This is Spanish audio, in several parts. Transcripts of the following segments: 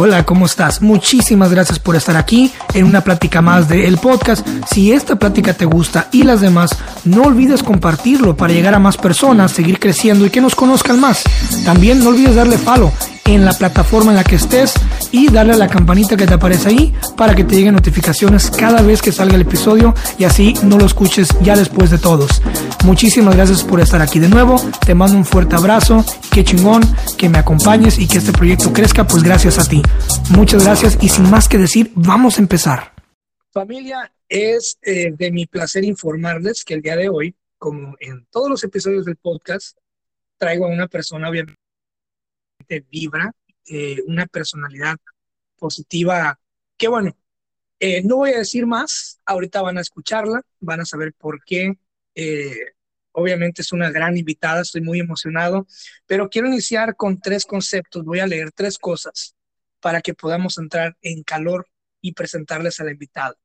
Hola, ¿cómo estás? Muchísimas gracias por estar aquí en una plática más de El Podcast. Si esta plática te gusta y las demás, no olvides compartirlo para llegar a más personas, seguir creciendo y que nos conozcan más. También no olvides darle follow en la plataforma en la que estés y darle a la campanita que te aparece ahí para que te lleguen notificaciones cada vez que salga el episodio y así no lo escuches ya después de todos. Muchísimas gracias por estar aquí de nuevo. Te mando un fuerte abrazo. Qué chingón que me acompañes y que este proyecto crezca, pues gracias a ti. Muchas gracias y sin más que decir, vamos a empezar. Familia, es eh, de mi placer informarles que el día de hoy, como en todos los episodios del podcast, traigo a una persona obviamente vibra, eh, una personalidad positiva, que bueno, eh, no voy a decir más, ahorita van a escucharla, van a saber por qué. Eh, obviamente es una gran invitada, estoy muy emocionado, pero quiero iniciar con tres conceptos, voy a leer tres cosas para que podamos entrar en calor y presentarles a la invitada.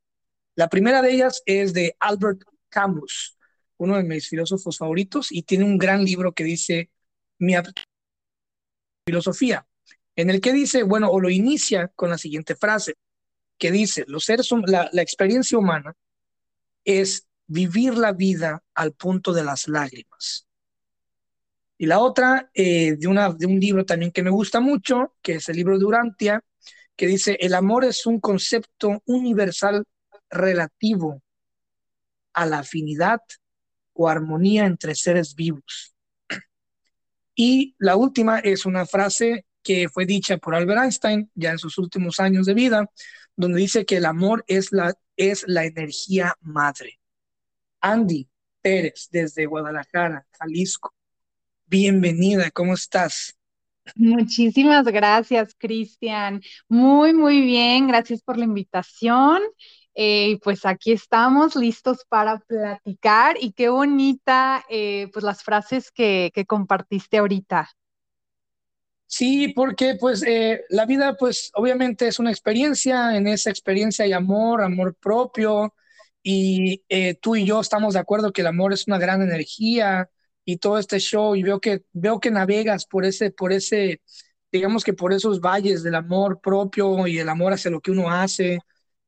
La primera de ellas es de Albert Camus, uno de mis filósofos favoritos, y tiene un gran libro que dice Mi filosofía, en el que dice, bueno, o lo inicia con la siguiente frase, que dice, los seres, la, experiencia humana es vivir la vida al punto de las lágrimas. Y la otra, eh, de, una, de un libro también que me gusta mucho, que es el libro de Urantia, que dice, el amor es un concepto universal relativo a la afinidad o armonía entre seres vivos. Y la última es una frase que fue dicha por Albert Einstein ya en sus últimos años de vida, donde dice que el amor es la, es la energía madre. Andy Pérez, desde Guadalajara, Jalisco. Bienvenida, ¿cómo estás? Muchísimas gracias, Cristian. Muy, muy bien. Gracias por la invitación. Eh, pues aquí estamos listos para platicar y qué bonita, eh, pues las frases que, que, compartiste ahorita. Sí, porque pues eh, la vida pues obviamente es una experiencia, en esa experiencia hay amor, amor propio y tú y yo estamos de acuerdo que el amor es una gran energía y todo este show y veo que veo que navegas por ese por ese digamos que por esos valles del amor propio y el amor hacia lo que uno hace.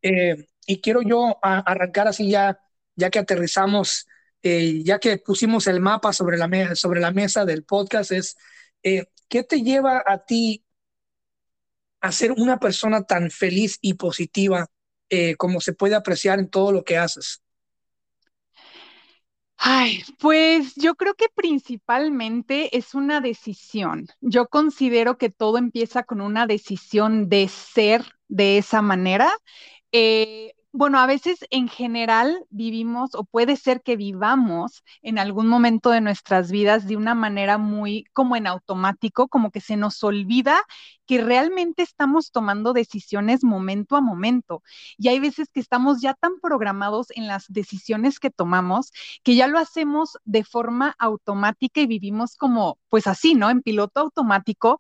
Eh, y quiero yo arrancar así ya, ya que aterrizamos, eh, ya que pusimos el mapa sobre la, sobre la mesa del podcast, es, eh, ¿qué te lleva a ti a ser una persona tan feliz y positiva eh, como se puede apreciar en todo lo que haces? Ay, pues yo creo que principalmente es una decisión. Yo considero que todo empieza con una decisión de ser de esa manera. Bueno, a veces en general vivimos o puede ser que vivamos en algún momento de nuestras vidas de una manera muy como en automático, como que se nos olvida que realmente estamos tomando decisiones momento a momento. Y hay veces que estamos ya tan programados en las decisiones que tomamos que ya lo hacemos de forma automática y vivimos como, pues así, ¿no? En piloto automático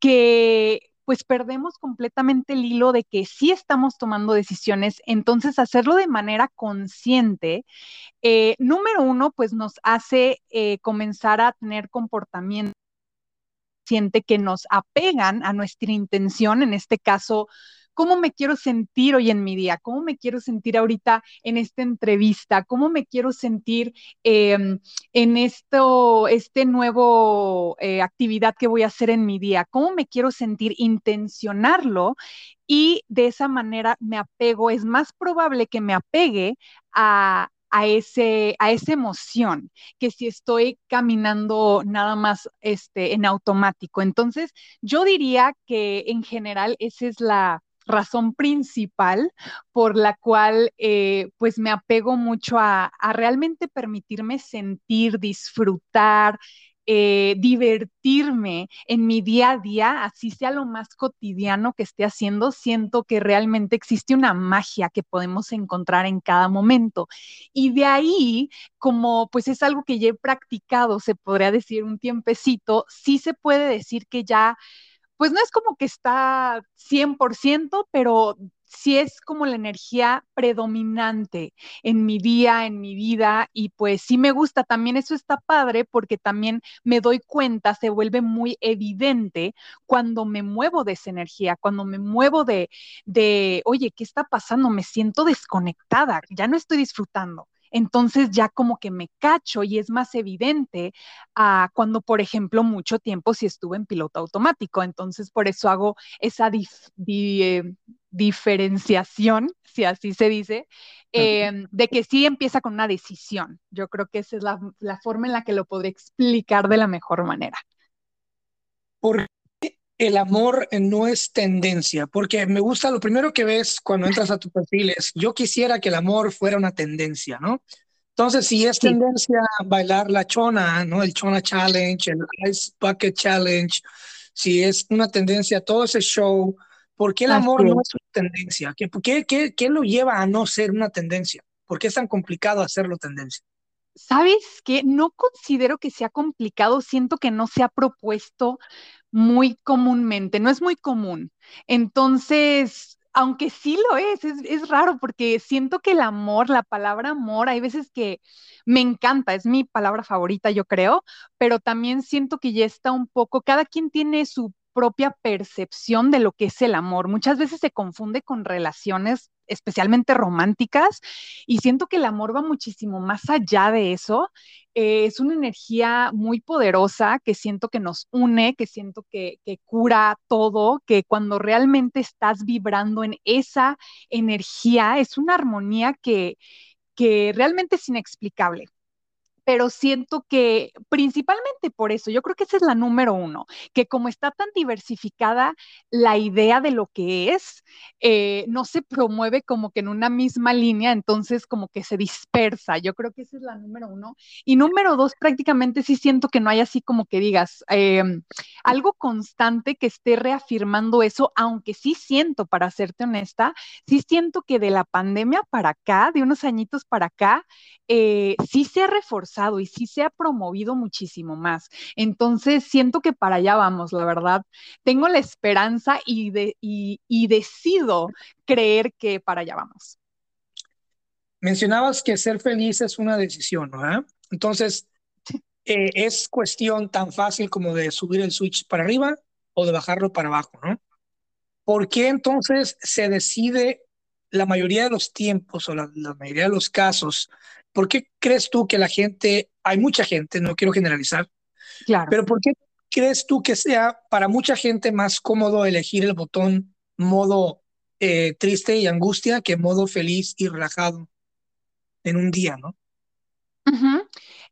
que pues perdemos completamente el hilo de que sí estamos tomando decisiones. Entonces, hacerlo de manera consciente, eh, número uno, pues nos hace eh, comenzar a tener comportamiento que nos apegan a nuestra intención, en este caso, cómo me quiero sentir hoy en mi día, cómo me quiero sentir ahorita en esta entrevista, cómo me quiero sentir em, en esto, este nuevo eh, actividad que voy a hacer en mi día, cómo me quiero sentir, intencionarlo y de esa manera me apego, es más probable que me apegue a, a, ese, a esa emoción que si estoy caminando nada más este, en automático. Entonces, yo diría que en general esa es la, razón principal por la cual eh, pues me apego mucho a, realmente permitirme sentir, disfrutar, eh, divertirme en mi día a día, así sea lo más cotidiano que esté haciendo, siento que realmente existe una magia que podemos encontrar en cada momento. Y de ahí, como pues es algo que ya he practicado, se podría decir un tiempecito, sí se puede decir que ya pues no es como que está 100%, pero sí es como la energía predominante en mi día, en mi vida, y pues sí me gusta. También eso está padre porque también me doy cuenta, se vuelve muy evidente cuando me muevo de esa energía, cuando me muevo de, de oye, ¿qué está pasando? Me siento desconectada, ya no estoy disfrutando entonces ya como que me cacho y es más evidente a cuando, por ejemplo, mucho tiempo si estuve en piloto automático. Entonces, por eso hago esa eh, diferenciación, si así se dice, em, de que sí empieza con una decisión. Yo creo que esa es la, la forma en la que lo podré explicar de la mejor manera. ¿Por el amor no es tendencia, porque me gusta lo primero que ves cuando entras a tu perfil es, yo quisiera que el amor fuera una tendencia, ¿no? Entonces, si es tendencia bailar la chona, ¿no? El chona challenge, el ice bucket challenge, si es una tendencia todo ese show, ¿por qué el amor no es una tendencia? ¿Qué, qué, qué, qué lo lleva a no ser una tendencia? ¿Por qué es tan complicado hacerlo tendencia? ¿Sabes qué? No considero que sea complicado, siento que no se ha propuesto muy comúnmente, no es muy común. Entonces, aunque sí lo es, es, raro porque siento que el amor, la palabra amor, hay veces que me encanta, es mi palabra favorita, yo creo, pero también siento que ya está un poco, cada quien tiene su propia percepción de lo que es el amor. Muchas veces se confunde con relaciones especialmente románticas, y siento que el amor va muchísimo más allá de eso. Eh, es una energía muy poderosa que siento que nos une, que siento que, que cura todo, que cuando realmente estás vibrando en esa energía, es una armonía que, que realmente es inexplicable pero siento que principalmente por eso, yo creo que esa es la número uno, que como está tan diversificada la idea de lo que es, eh, no se promueve como que en una misma línea, entonces como que se dispersa. Yo creo que esa es la número uno. Y número dos, prácticamente sí siento que no hay así como que digas em, algo constante que esté reafirmando eso, aunque sí siento, para serte honesta, sí siento que de la pandemia para acá, de unos añitos para acá, eh, sí se ha reforzado y sí se ha promovido muchísimo más. Entonces, siento que para allá vamos, la verdad. Tengo la esperanza y, de, y, decido creer que para allá vamos. Mencionabas que ser feliz es una decisión, ¿no? Entonces, eh, es cuestión tan fácil como de subir el switch para arriba o de bajarlo para abajo, ¿no? ¿Por qué entonces se decide la mayoría de los tiempos o la, mayoría de los casos, ¿por qué crees tú que la gente, hay mucha gente, no quiero generalizar, claro. pero ¿por qué crees tú que sea para mucha gente más cómodo elegir el botón modo eh, triste y angustia que modo feliz y relajado en un día, ¿no?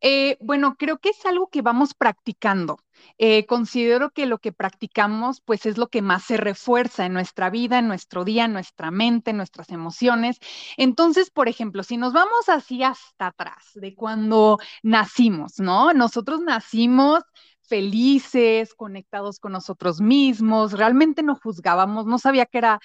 Eh, bueno, creo que es algo que vamos practicando. Eh, considero que lo que practicamos, pues es lo que más se refuerza en nuestra vida, en nuestro día, en nuestra mente, en nuestras emociones. Entonces, por ejemplo, si nos vamos así hasta atrás, de cuando nacimos, ¿no? Nosotros nacimos felices, conectados con nosotros mismos, realmente no juzgábamos, no sabía que era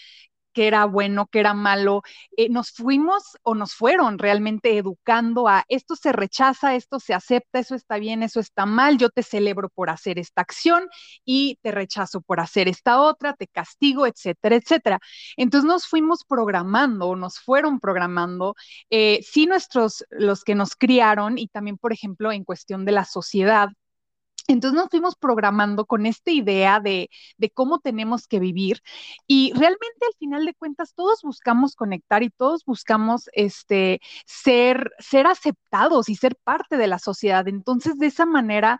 qué era bueno, qué era malo. Eh, nos fuimos o nos fueron realmente educando a esto se rechaza, esto se acepta, eso está bien, eso está mal, yo te celebro por hacer esta acción y te rechazo por hacer esta otra, te castigo, etcétera, etcétera. Entonces nos fuimos programando, nos fueron programando, eh, sí nuestros, los que nos criaron y también, por ejemplo, en cuestión de la sociedad, entonces nos fuimos programando con esta idea de, cómo tenemos que vivir y realmente al final de cuentas todos buscamos conectar y todos buscamos este, ser, ser aceptados y ser parte de la sociedad. Entonces de esa manera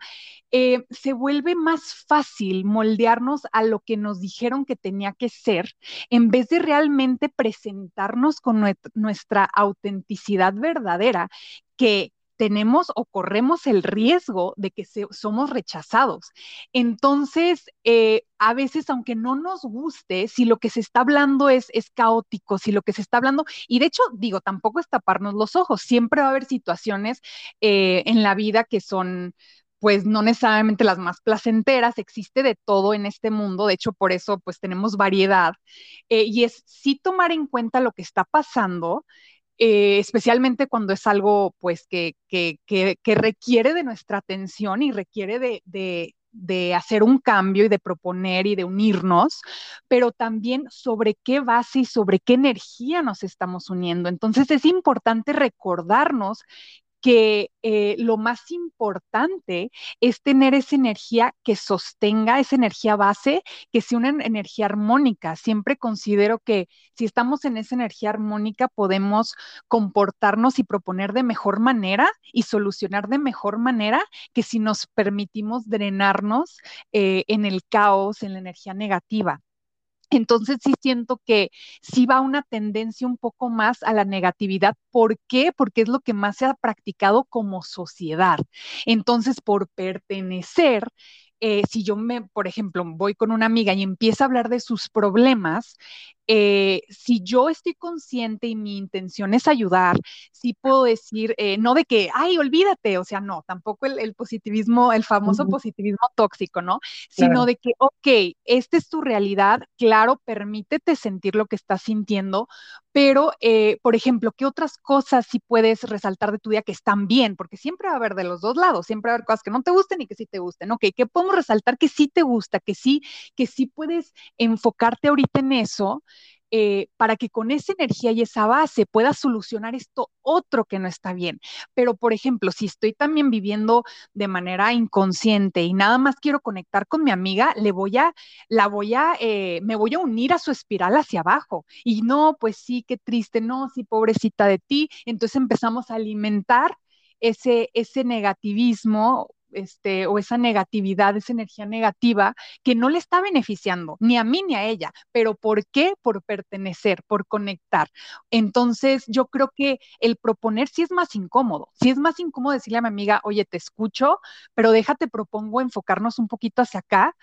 eh, se vuelve más fácil moldearnos a lo que nos dijeron que tenía que ser en vez de realmente presentarnos con nuestra autenticidad verdadera que tenemos o corremos el riesgo de que somos rechazados. Entonces, eh, a veces, aunque no nos guste, si lo que se está hablando es, es caótico, si lo que se está hablando, y de hecho, digo, tampoco es taparnos los ojos, siempre va a haber situaciones eh, en la vida que son pues no necesariamente las más placenteras, existe de todo en este mundo, de hecho por eso pues tenemos variedad, eh, y es sí tomar en cuenta lo que está pasando, eh, especialmente cuando es algo pues que, que, que, requiere de nuestra atención y requiere de, de, de hacer un cambio y de proponer y de unirnos, pero también sobre qué base y sobre qué energía nos estamos uniendo. Entonces es importante recordarnos que eh, lo más importante es tener esa energía que sostenga, esa energía base, que sea una energía armónica. Siempre considero que si estamos en esa energía armónica podemos comportarnos y proponer de mejor manera y solucionar de mejor manera que si nos permitimos drenarnos eh, en el caos, en la energía negativa. Entonces sí siento que sí va una tendencia un poco más a la negatividad. ¿Por qué? Porque es lo que más se ha practicado como sociedad. Entonces, por pertenecer, eh, si yo me, por ejemplo, voy con una amiga y empieza a hablar de sus problemas, eh, si yo estoy consciente y mi intención es ayudar, sí puedo decir, eh, no de que, ay, olvídate, o sea, no, tampoco el, positivismo, el famoso positivismo tóxico, ¿no? Sino de que, ok, esta es tu realidad, claro, permítete sentir lo que estás sintiendo, pero, eh, por ejemplo, ¿qué otras cosas sí puedes resaltar de tu día que están bien? Porque siempre va a haber de los dos lados, siempre va a haber cosas que no te gusten y que sí te gusten, ok, ¿qué podemos resaltar que sí te gusta, que sí, que sí puedes enfocarte ahorita en eso? Eh, para que con esa energía y esa base pueda solucionar esto otro que no está bien. Pero, por ejemplo, si estoy también viviendo de manera inconsciente y nada más quiero conectar con mi amiga, le voy a, la voy a, eh, me voy a unir a su espiral hacia abajo. Y no, pues sí, qué triste, no, sí, pobrecita de ti. Entonces empezamos a alimentar ese, ese negativismo este, o esa negatividad, esa energía negativa que no le está beneficiando ni a mí ni a ella. ¿Pero por qué? Por pertenecer, por conectar. Entonces, yo creo que el proponer sí es más incómodo. Sí es más incómodo decirle a mi amiga, oye, te escucho, pero déjate, propongo enfocarnos un poquito hacia acá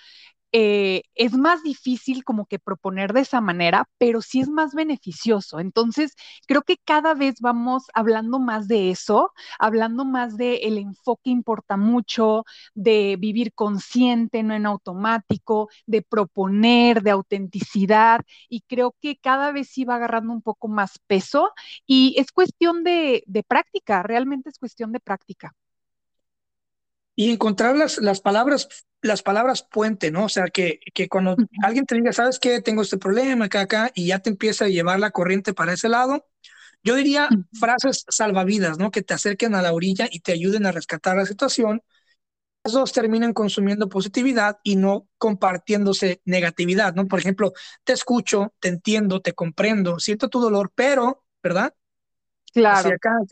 eh, es más difícil como que proponer de esa manera, pero sí es más beneficioso. Entonces, creo que cada vez vamos hablando más de eso, hablando más de el enfoque importa mucho, de vivir consciente, no en automático, de proponer, de autenticidad, y creo que cada vez sí va agarrando un poco más peso y es cuestión de, de práctica, realmente es cuestión de práctica y encontrar las, las palabras las palabras puente, ¿no? O sea, que, que cuando alguien te diga, ¿sabes qué? Tengo este problema acá, acá, y ya te empieza a llevar la corriente para ese lado, yo diría frases salvavidas, ¿no? Que te acerquen a la orilla y te ayuden a rescatar la situación. Esos terminan consumiendo positividad y no compartiéndose negatividad, ¿no? Por ejemplo, te escucho, te entiendo, te comprendo, siento tu dolor, pero, ¿verdad? Claro.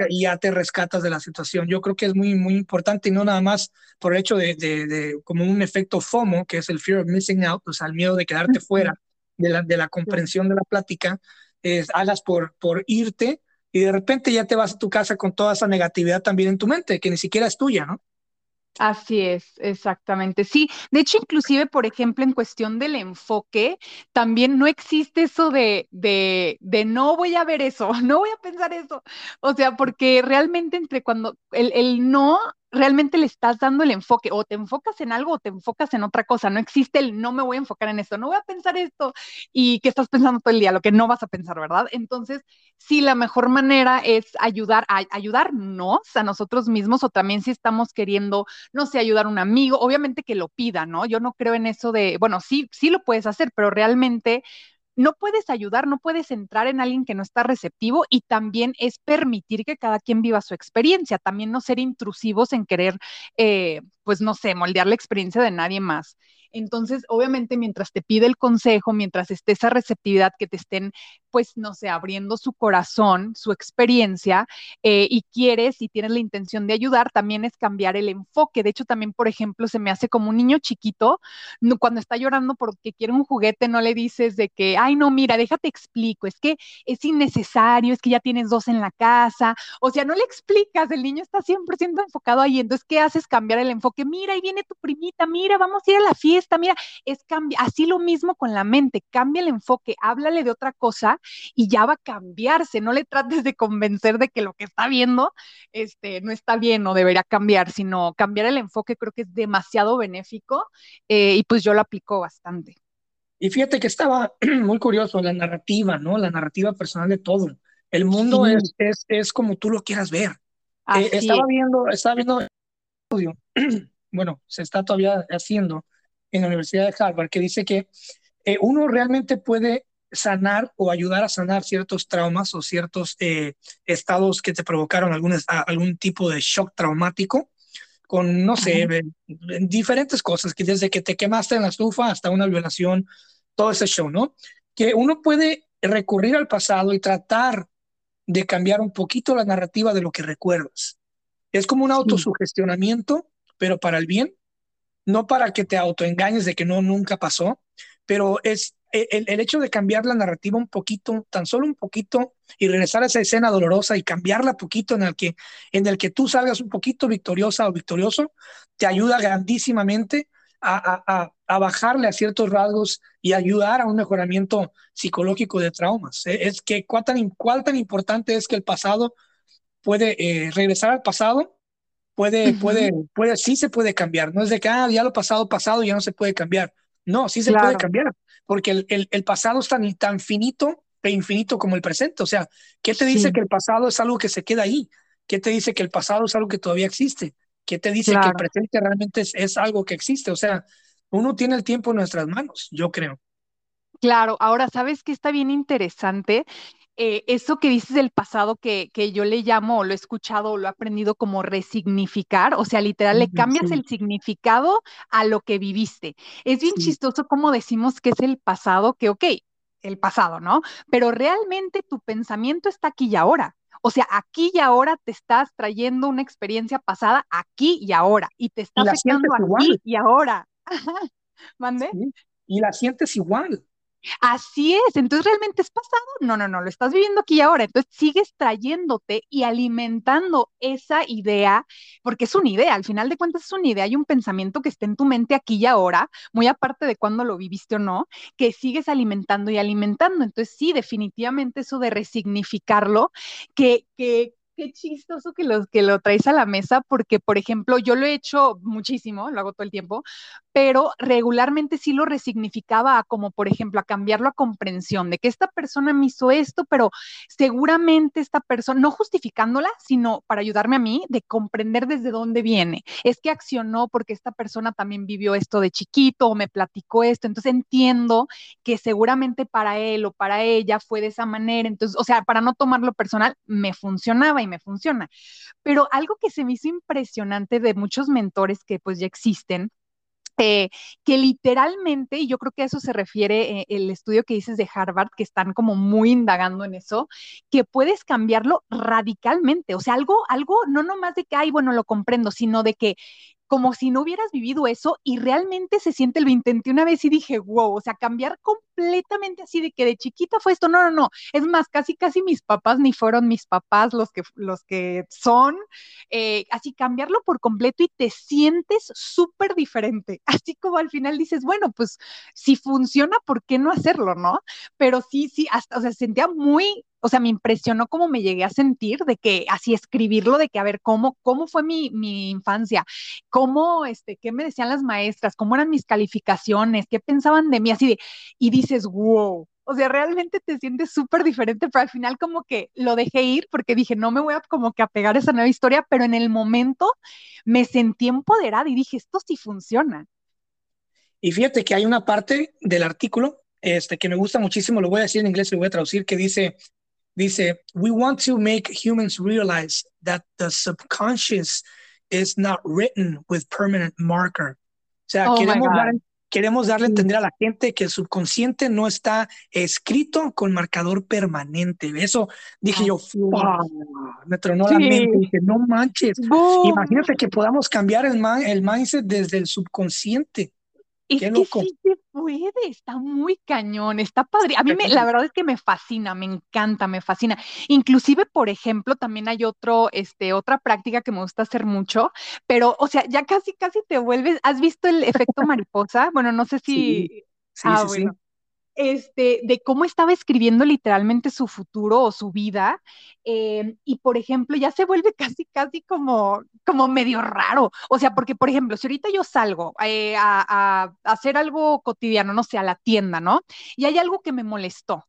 y ya te rescatas de la situación. Yo creo que es muy, muy importante y no nada más por el hecho de, de, como un efecto FOMO, que es el fear of missing out, o sea, el miedo de quedarte fuera de la, de la comprensión de la plática, es, hagas por, por irte y de repente ya te vas a tu casa con toda esa negatividad también en tu mente, que ni siquiera es tuya, ¿no? Así es, exactamente. Sí, de hecho, inclusive, por ejemplo, en cuestión del enfoque, también no existe eso de, de, de no voy a ver eso, no voy a pensar eso. O sea, porque realmente entre cuando el, el no realmente le estás dando el enfoque, o te enfocas en algo o te enfocas en otra cosa, no existe el no me voy a enfocar en esto, no voy a pensar esto y que estás pensando todo el día, lo que no vas a pensar, ¿verdad? Entonces, sí, la mejor manera es ayudar a ayudarnos a nosotros mismos o también si estamos queriendo, no sé, ayudar a un amigo, obviamente que lo pida, ¿no? Yo no creo en eso de, bueno, sí, sí lo puedes hacer, pero realmente no puedes ayudar, no puedes entrar en alguien que no está receptivo y también es permitir que cada quien viva su experiencia, también no ser intrusivos en querer, eh, pues no sé, moldear la experiencia de nadie más. Entonces, obviamente, mientras te pide el consejo, mientras esté esa receptividad que te estén, pues, no sé, abriendo su corazón, su experiencia, eh, y quieres y tienes la intención de ayudar, también es cambiar el enfoque. De hecho, también, por ejemplo, se me hace como un niño chiquito, cuando está llorando porque quiere un juguete, no le dices de que, ay, no, mira, déjate explico, es que es innecesario, es que ya tienes dos en la casa, o sea, no le explicas, el niño está 100% enfocado ahí, entonces, ¿qué haces? Cambiar el enfoque, mira, ahí viene tu primita, mira, vamos a ir a la fiesta mira, es cambia, así lo mismo con la mente, cambia el enfoque, háblale de otra cosa y ya va a cambiarse, no le trates de convencer de que lo que está viendo este, no está bien o debería cambiar, sino cambiar el enfoque creo que es demasiado benéfico eh, y pues yo lo aplico bastante. Y fíjate que estaba muy curioso la narrativa, ¿no? La narrativa personal de todo. El mundo es, es, es, como tú lo quieras ver. Eh, estaba viendo, estaba viendo bueno, se está todavía haciendo en la Universidad de Harvard, que dice que eh, uno realmente puede sanar o ayudar a sanar ciertos traumas o ciertos eh, estados que te provocaron algún, algún tipo de shock traumático con, no sé, diferentes cosas, que desde que te quemaste en la estufa hasta una violación, todo ese show, ¿no? Que uno puede recurrir al pasado y tratar de cambiar un poquito la narrativa de lo que recuerdas. Es como un autosugestionamiento, pero para el bien, no para que te autoengañes de que no nunca pasó, pero es e, el, hecho de cambiar la narrativa un poquito, tan solo un poquito, y regresar a esa escena dolorosa y cambiarla poquito en el que, en el que tú salgas un poquito victoriosa o victorioso, te ayuda grandísimamente a, bajarle a ciertos rasgos y ayudar a un mejoramiento psicológico de traumas. E, es que cuál tan, cuál tan importante es que el pasado puede eh, regresar al pasado, puede, puede, puede, sí se puede cambiar. No es de que ah, ya lo pasado, pasado, ya no se puede cambiar. No, sí se puede cambiar, porque el, el, pasado es tan, tan finito e infinito como el presente. O sea, ¿qué te dice que el pasado es algo que se queda ahí? ¿Qué te dice que el pasado es algo que todavía existe? ¿Qué te dice que el presente realmente es, es, algo que existe? O sea, uno tiene el tiempo en nuestras manos, yo creo. Claro, ahora sabes que está bien interesante. Eh, eso que dices del pasado que, que yo le llamo, o lo he escuchado, o lo he aprendido como resignificar, o sea, literal, le cambias el significado a lo que viviste. Es bien chistoso como decimos que es el pasado, que ok, el pasado, ¿no? Pero realmente tu pensamiento está aquí y ahora. O sea, aquí y ahora te estás trayendo una experiencia pasada aquí y ahora, y te está afectando aquí y ahora. ¿Mande? Y la sientes igual. Así es, entonces realmente es pasado. No, no, no, lo estás viviendo aquí y ahora. Entonces sigues trayéndote y alimentando esa idea, porque es una idea, al final de cuentas es una idea, hay un pensamiento que está en tu mente aquí y ahora, muy aparte de cuando lo viviste o no, que sigues alimentando y alimentando. Entonces sí, definitivamente eso de resignificarlo, que, que, qué chistoso que lo, que lo traes a la mesa, porque, por ejemplo, yo lo he hecho muchísimo, lo hago todo el tiempo, pero regularmente sí lo resignificaba como, por ejemplo, a cambiarlo a comprensión de que esta persona me hizo esto, pero seguramente esta persona, no justificándola, sino para ayudarme a mí de comprender desde dónde viene. Es que accionó porque esta persona también vivió esto de chiquito o me platicó esto, entonces entiendo que seguramente para él o para ella fue de esa manera, entonces, o sea, para no tomarlo personal, me funcionaba y me funciona. Pero algo que se me hizo impresionante de muchos mentores que pues ya existen, eh, que literalmente, y yo creo que a eso se refiere eh, el estudio que dices de Harvard, que están como muy indagando en eso, que puedes cambiarlo radicalmente, o sea, algo, algo, no nomás de que, ay, bueno, lo comprendo, sino de que como si no hubieras vivido eso y realmente se siente, lo intenté una vez y dije, wow, o sea, cambiar completamente así de que de chiquita fue esto, no, no, no, es más, casi, casi mis papás ni fueron mis papás los que, los que son, eh, así cambiarlo por completo y te sientes súper diferente, así como al final dices, bueno, pues si funciona, ¿por qué no hacerlo, no? Pero sí, sí, hasta, o sea, sentía muy o sea, me impresionó cómo me llegué a sentir de que así escribirlo, de que a ver cómo, cómo fue mi, mi infancia, cómo, este, qué me decían las maestras, cómo eran mis calificaciones, qué pensaban de mí, así de, y dices, wow, o sea, realmente te sientes súper diferente, pero al final como que lo dejé ir porque dije, no me voy a como que apegar a esa nueva historia, pero en el momento me sentí empoderada y dije, esto sí funciona. Y fíjate que hay una parte del artículo este, que me gusta muchísimo, lo voy a decir en inglés, lo voy a traducir, que dice, Dice, we want to make humans realize that the subconscious is not written with permanent marker. O sea, oh queremos, dar, queremos darle a entender a la gente que el subconsciente no está escrito con marcador permanente. Eso dije yo, me tronó la mente. Dije, no manches. Imagínate que podamos cambiar el, el mindset desde el subconsciente. Es que sí se puede, está muy cañón, está padre. A mí me, la verdad es que me fascina, me encanta, me fascina. Inclusive, por ejemplo, también hay otro, este, otra práctica que me gusta hacer mucho, pero, o sea, ya casi, casi te vuelves, ¿has visto el efecto mariposa? Bueno, no sé si... Sí, ah, sí, bueno este, de cómo estaba escribiendo literalmente su futuro o su vida. Eh, y por ejemplo, ya se vuelve casi, casi como, como medio raro. O sea, porque por ejemplo, si ahorita yo salgo eh, a, a, hacer algo cotidiano, no sé, a la tienda, ¿no? Y hay algo que me molestó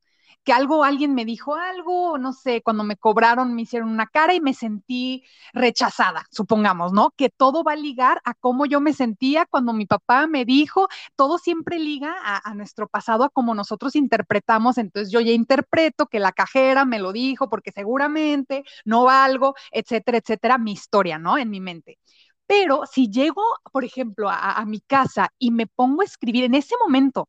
que algo, alguien me dijo algo, no sé, cuando me cobraron me hicieron una cara y me sentí rechazada, supongamos, ¿no? Que todo va a ligar a cómo yo me sentía cuando mi papá me dijo, todo siempre liga a, nuestro pasado, a cómo nosotros interpretamos, entonces yo ya interpreto que la cajera me lo dijo porque seguramente no valgo, etcétera, etcétera, mi historia, ¿no? En mi mente. Pero si llego, por ejemplo, a, a, mi casa y me pongo a escribir en ese momento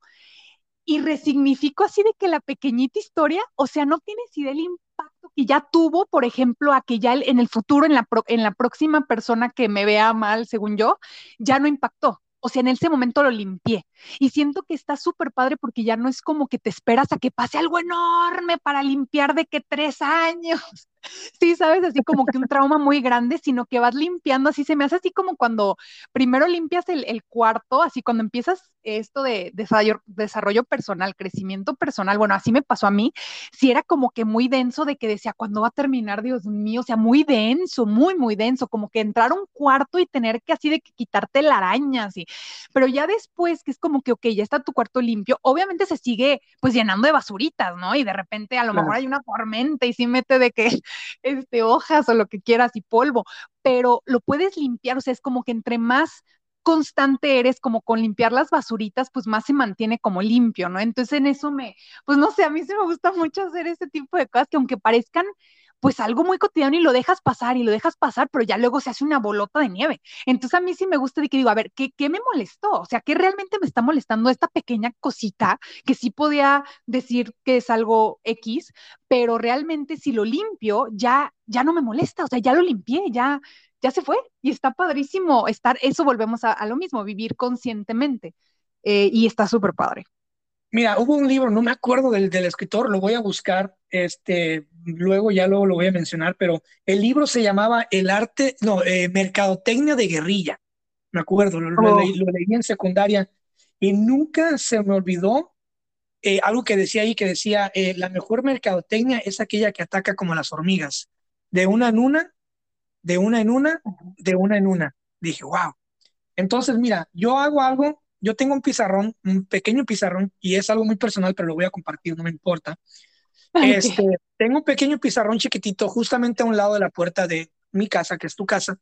y resignifico así de que la pequeñita historia, o sea, no tienes idea del impacto que ya tuvo, por ejemplo, a que ya en el futuro, en la, pro, en la próxima persona que me vea mal, según yo, ya no impactó. O sea, en ese momento lo limpié. Y siento que está súper padre porque ya no es como que te esperas a que pase algo enorme para limpiar de que tres años. Sí, sabes, así como que un trauma muy grande, sino que vas limpiando, así se me hace así como cuando primero limpias el, el cuarto, así cuando empiezas esto de desarrollo, desarrollo, personal, crecimiento personal, bueno, así me pasó a mí, si era como que muy denso de que decía, ¿cuándo va a terminar, Dios mío? O sea, muy denso, muy, muy denso, como que entrar a un cuarto y tener que así de que quitarte la araña, así. Pero ya después, que es como que, ok, ya está tu cuarto limpio, obviamente se sigue pues llenando de basuritas, ¿no? Y de repente a lo claro. mejor hay una tormenta y sí mete de que este, hojas o lo que quieras y polvo, pero lo puedes limpiar, o sea, es como que entre más constante eres como con limpiar las basuritas, pues más se mantiene como limpio, ¿no? Entonces en eso me, pues no sé, a mí sí me gusta mucho hacer ese tipo de cosas que aunque parezcan pues algo muy cotidiano y lo dejas pasar y lo dejas pasar, pero ya luego se hace una bolota de nieve. Entonces a mí sí me gusta de que digo, a ver, ¿qué, qué me molestó? O sea, ¿qué realmente me está molestando esta pequeña cosita que sí podía decir que es algo X, pero realmente si lo limpio ya, ya no me molesta, o sea, ya lo limpié, ya, ya se fue y está padrísimo estar, eso volvemos a, a lo mismo, vivir conscientemente eh, y está súper padre. Mira, hubo un libro, no me acuerdo del, del, escritor, lo voy a buscar, este, luego ya luego lo voy a mencionar, pero el libro se llamaba El arte, no, eh, Mercadotecnia de Guerrilla, me acuerdo, lo, oh. lo, leí, lo, leí, en secundaria y nunca se me olvidó eh, algo que decía ahí, que decía, eh, la mejor mercadotecnia es aquella que ataca como las hormigas, de una en una, de una en una, de una en una. Dije, wow. Entonces, mira, yo hago algo yo tengo un pizarrón, un pequeño pizarrón, y es algo muy personal, pero lo voy a compartir, no me importa. Okay. Este, tengo un pequeño pizarrón chiquitito justamente a un lado de la puerta de mi casa, que es tu casa.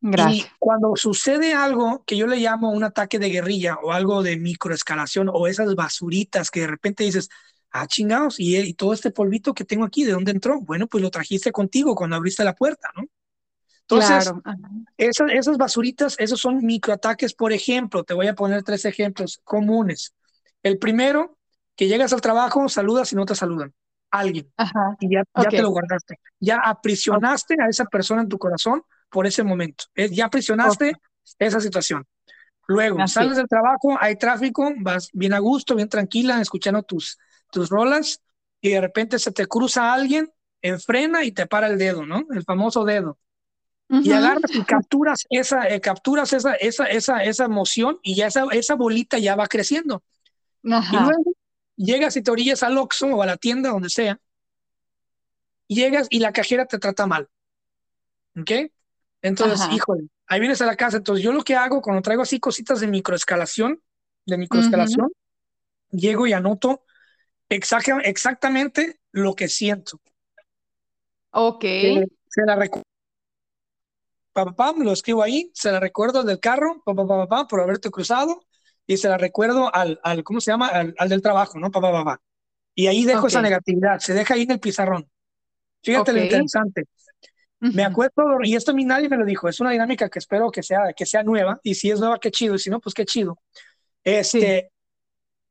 Gracias. Y cuando sucede algo que yo le llamo un ataque de guerrilla o algo de microescalación o esas basuritas que de repente dices, ah, chingados, y, y todo este polvito que tengo aquí, ¿de dónde entró? Bueno, pues lo trajiste contigo cuando abriste la puerta, ¿no? Entonces, claro. esas, esas basuritas, esos son microataques, por ejemplo, te voy a poner tres ejemplos comunes. El primero, que llegas al trabajo, saludas y no te saludan. Alguien. Ajá. Y ya, okay. ya te lo guardaste. Ya aprisionaste okay. a esa persona en tu corazón por ese momento. Ya aprisionaste okay. esa situación. Luego, Así. sales del trabajo, hay tráfico, vas bien a gusto, bien tranquila, escuchando tus, tus rolas, y de repente se te cruza alguien, frena y te para el dedo, ¿no? El famoso dedo. Uh -huh. y agarras y capturas esa, eh, capturas esa, esa, esa, esa emoción y ya esa, esa bolita ya va creciendo. Ajá. Y luego llegas y te orillas al Oxxo o a la tienda, donde sea, llegas y la cajera te trata mal. ¿Ok? Entonces, Ajá. híjole, ahí vienes a la casa. Entonces, yo lo que hago cuando traigo así cositas de microescalación, de microescalación, uh -huh. llego y anoto exacta, exactamente lo que siento. Ok. Eh, se la recuerdo papá, pa, pa, lo escribo ahí, se la recuerdo al del carro, papá, papá, pa, por haberte cruzado, y se la recuerdo al, al ¿cómo se llama? Al, al, del trabajo, ¿no? Papá, papá. Y ahí dejo okay. esa negatividad, se deja ahí en el pizarrón. Fíjate okay. lo interesante. Uh -huh. Me acuerdo, y esto a mí nadie me lo dijo, es una dinámica que espero que sea, que sea nueva, y si es nueva, qué chido, y si no, pues qué chido. Este,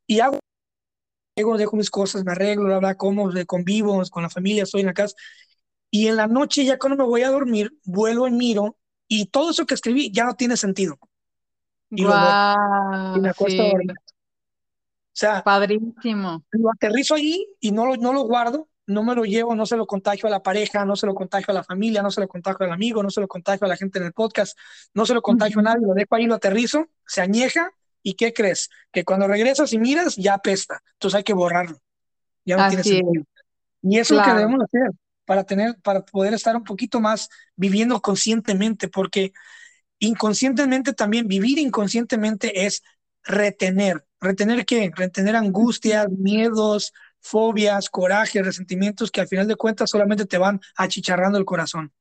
sí. y hago, dejo mis cosas, me arreglo, bla, bla, como, convivo con la familia, estoy en la casa, y en la noche, ya cuando me voy a dormir, vuelvo y miro, y todo eso que escribí ya no tiene sentido. Y, wow, y me acuesto sí. a dormir. O sea, padrísimo. Lo aterrizo allí y no lo, no lo guardo, no me lo llevo, no se lo contagio a la pareja, no se lo contagio a la familia, no se lo contagio al amigo, no se lo contagio a la gente en el podcast, no se lo contagio a nadie, lo dejo ahí, lo aterrizo, se añeja y ¿qué crees? Que cuando regresas y miras ya apesta, entonces hay que borrarlo. Ya no Así tiene sentido. Es. Y eso claro. es lo que debemos hacer para tener, para poder estar un poquito más viviendo conscientemente, porque inconscientemente también, vivir inconscientemente es retener. ¿Retener qué? Retener angustias, miedos, fobias, corajes, resentimientos que al final de cuentas solamente te van achicharrando el corazón.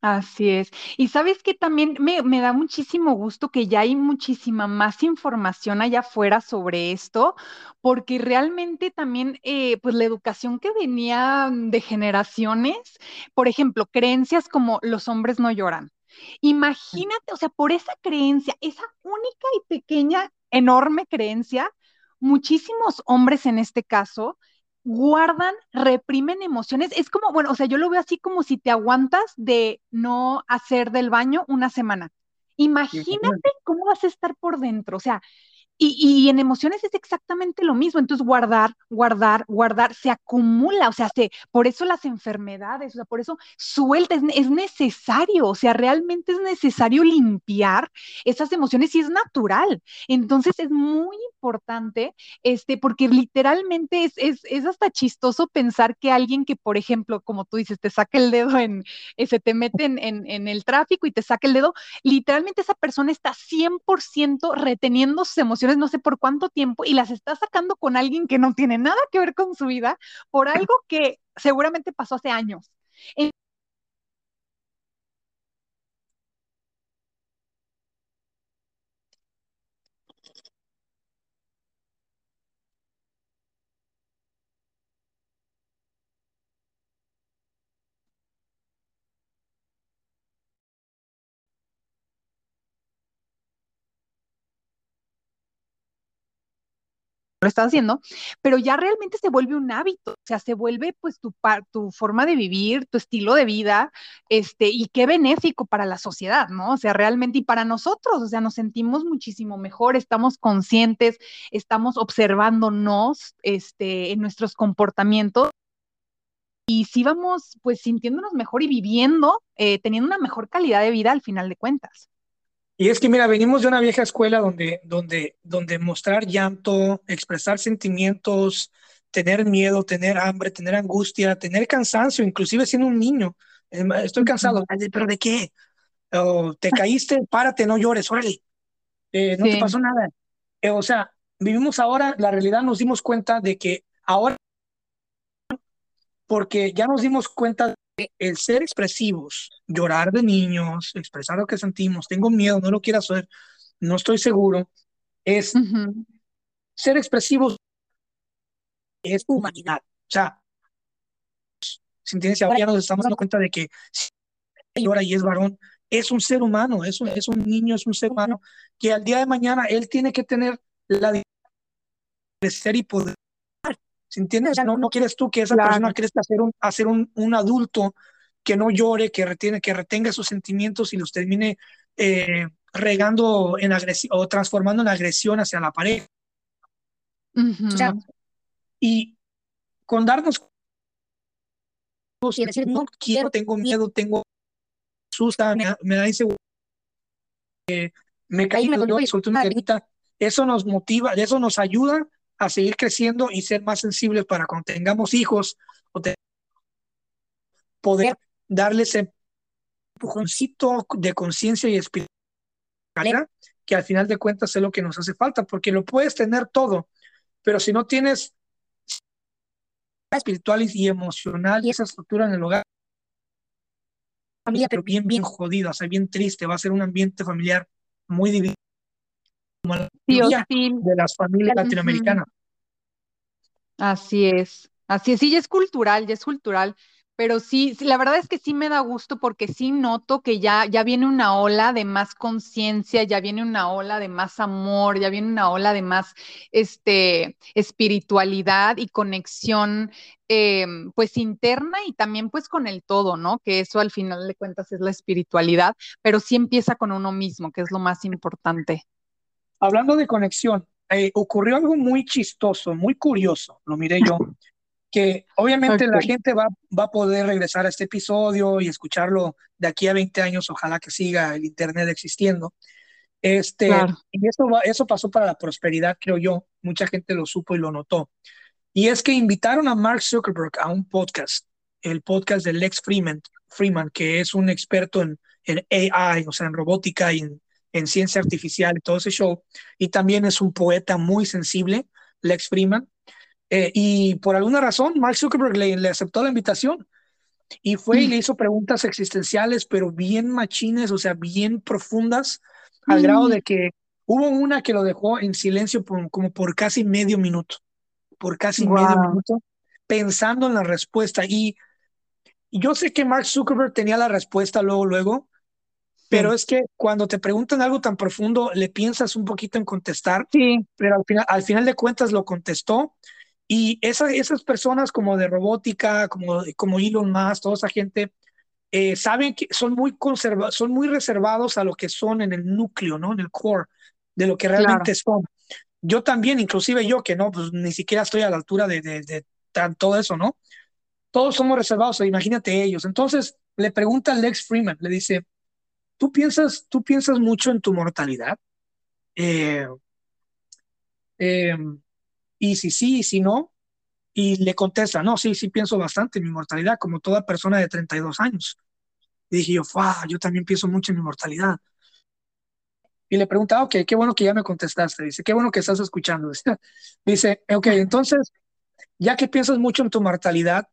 Así es. Y sabes que también me, me, da muchísimo gusto que ya hay muchísima más información allá afuera sobre esto, porque realmente también, eh, pues la educación que venía de generaciones, por ejemplo, creencias como los hombres no lloran. Imagínate, o sea, por esa creencia, esa única y pequeña, enorme creencia, muchísimos hombres en este caso guardan, reprimen emociones. Es como, bueno, o sea, yo lo veo así como si te aguantas de no hacer del baño una semana. Imagínate cómo vas a estar por dentro. O sea, y, en emociones es exactamente lo mismo. Entonces, guardar, guardar, guardar, se acumula. O sea, se, por eso las enfermedades, o sea, por eso suelta, es, necesario. O sea, realmente es necesario limpiar esas emociones y es natural. Entonces, es muy importante, este, porque literalmente es, es, es hasta chistoso pensar que alguien que, por ejemplo, como tú dices, te saca el dedo en, eh, se te mete en, en, en el tráfico y te saca el dedo, literalmente esa persona está 100% reteniendo sus emociones no sé por cuánto tiempo y las está sacando con alguien que no tiene nada que ver con su vida por algo que seguramente pasó hace años. Lo estás haciendo, pero ya realmente se vuelve un hábito, o sea, se vuelve pues tu, tu forma de vivir, tu estilo de vida, este, y qué benéfico para la sociedad, ¿no? O sea, realmente y para nosotros, o sea, nos sentimos muchísimo mejor, estamos conscientes, estamos observándonos, este, en nuestros comportamientos y sí vamos pues sintiéndonos mejor y viviendo, eh, teniendo una mejor calidad de vida al final de cuentas. Y es que, mira, venimos de una vieja escuela donde, donde, donde mostrar llanto, expresar sentimientos, tener miedo, tener hambre, tener angustia, tener cansancio, inclusive siendo un niño. Estoy cansado, pero ¿de qué? te caíste, párate, no llores, órale. Eh, no te pasó nada. Eh, o sea, vivimos ahora, la realidad nos dimos cuenta de que ahora, porque ya nos dimos cuenta el ser expresivos, llorar de niños, expresar lo que sentimos, tengo miedo, no lo quiero hacer, no estoy seguro, es ser expresivos es humanidad. O sea, si entiendes, ahora ya nos estamos dando cuenta de que si llora y es varón, es un ser humano, es un, es un niño, es un ser humano, que al día de mañana él tiene que tener la de ser y poder ¿Se entiende? O sea, no, no quieres tú que esa persona crezca a ser, un, a ser un, un, adulto que no llore, que, retiene, que retenga sus sentimientos y los termine eh, regando en agresión o transformando en agresión hacia la pareja. y con darnos y decir, no quiero, tengo miedo, tengo asusta, me, me da inseguridad, eh, me caí, me dolió y solté una Eso nos motiva, eso nos ayuda a seguir creciendo y ser más sensibles para cuando tengamos hijos o poder darles un empujoncito de conciencia y espiritualidad que al final de cuentas es lo que nos hace falta, porque lo puedes tener todo, pero si no tienes espiritual y emocional y esa estructura en el hogar, familia, pero bien, bien jodida, o sea, bien triste, va a ser un ambiente familiar muy dividido de las familias latinoamericanas. Así es, así es, sí, ya es cultural, ya es cultural, pero sí, sí, la verdad es que sí me da gusto porque sí noto que ya, ya viene una ola de más conciencia, ya viene una ola de más amor, ya viene una ola de más este, espiritualidad y conexión em, pues interna y también pues con el todo, ¿no? Que eso al final de cuentas es la espiritualidad, pero sí empieza con uno mismo, que es lo más importante. Hablando de conexión, eh, ocurrió algo muy chistoso, muy curioso, lo miré yo, que obviamente la gente va, va a poder regresar a este episodio y escucharlo de aquí a 20 años, ojalá que siga el Internet existiendo. Este, Y eso, eso pasó para la prosperidad, creo yo, mucha gente lo supo y lo notó. Y es que invitaron a Mark Zuckerberg a un podcast, el podcast de Lex Freeman, Freeman que es un experto en, en AI, o sea, en robótica y en en ciencia artificial y todo ese show. Y también es un poeta muy sensible, Lex Freeman. Eh, y por alguna razón, Mark Zuckerberg le, le aceptó la invitación y fue y le hizo preguntas existenciales, pero bien machines, o sea, bien profundas, al grado de que hubo una que lo dejó en silencio por, como por casi medio minuto, por casi medio minuto, pensando en la respuesta. Y, yo sé que Mark Zuckerberg tenía la respuesta luego, luego, pero es que cuando te preguntan algo tan profundo, le piensas un poquito en contestar, sí. pero al final, al final de cuentas lo contestó y esas personas como de robótica, como, como Elon Musk, toda esa gente, eh, saben que son muy, conserva son muy reservados a lo que son en el núcleo, ¿no? En el core de lo que realmente son. Yo también, inclusive yo, que no, pues ni siquiera estoy a la altura de, de, de todo eso, ¿no? Todos somos reservados, imagínate ellos. Entonces le pregunta a Lex Freeman, le dice, ¿tú piensas, tú piensas mucho en tu mortalidad? Eh, eh, y si sí, y si no, y le contesta, no, sí, sí pienso bastante en mi mortalidad, como toda persona de 32 años. Dije yo, yo también pienso mucho en mi mortalidad. Y le pregunta, ok, qué bueno que ya me contestaste. Dice, qué bueno que estás escuchando. Dice, ok, entonces, ya que piensas mucho en tu mortalidad,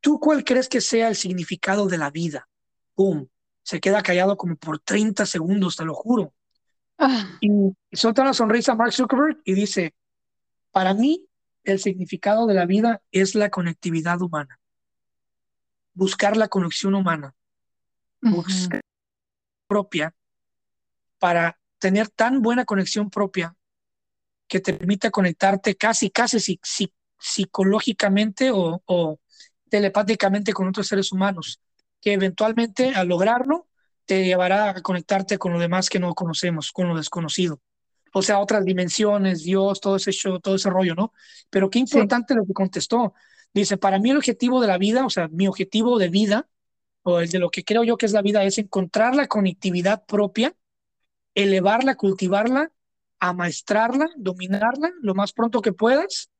¿tú cuál crees que sea el significado de la vida? ¡Pum! Se queda callado como por 30 segundos, te lo juro. Ah. Y suelta una sonrisa a Mark Zuckerberg y dice, para mí, el significado de la vida es la conectividad humana. Buscar la conexión humana. Buscar propia para tener tan buena conexión propia que te permita conectarte casi, casi psicológicamente o, o telepáticamente con otros seres humanos, que eventualmente al lograrlo te llevará a conectarte con lo demás que no conocemos, con lo desconocido o sea, otras dimensiones, Dios, todo ese show, todo ese rollo, ¿no? Pero qué importante lo que contestó. Dice, para mí el objetivo de la vida, o sea, mi objetivo de vida, o el de lo que creo yo que es la vida, es encontrar la conectividad propia, elevarla, cultivarla, amaestrarla, dominarla lo más pronto que puedas,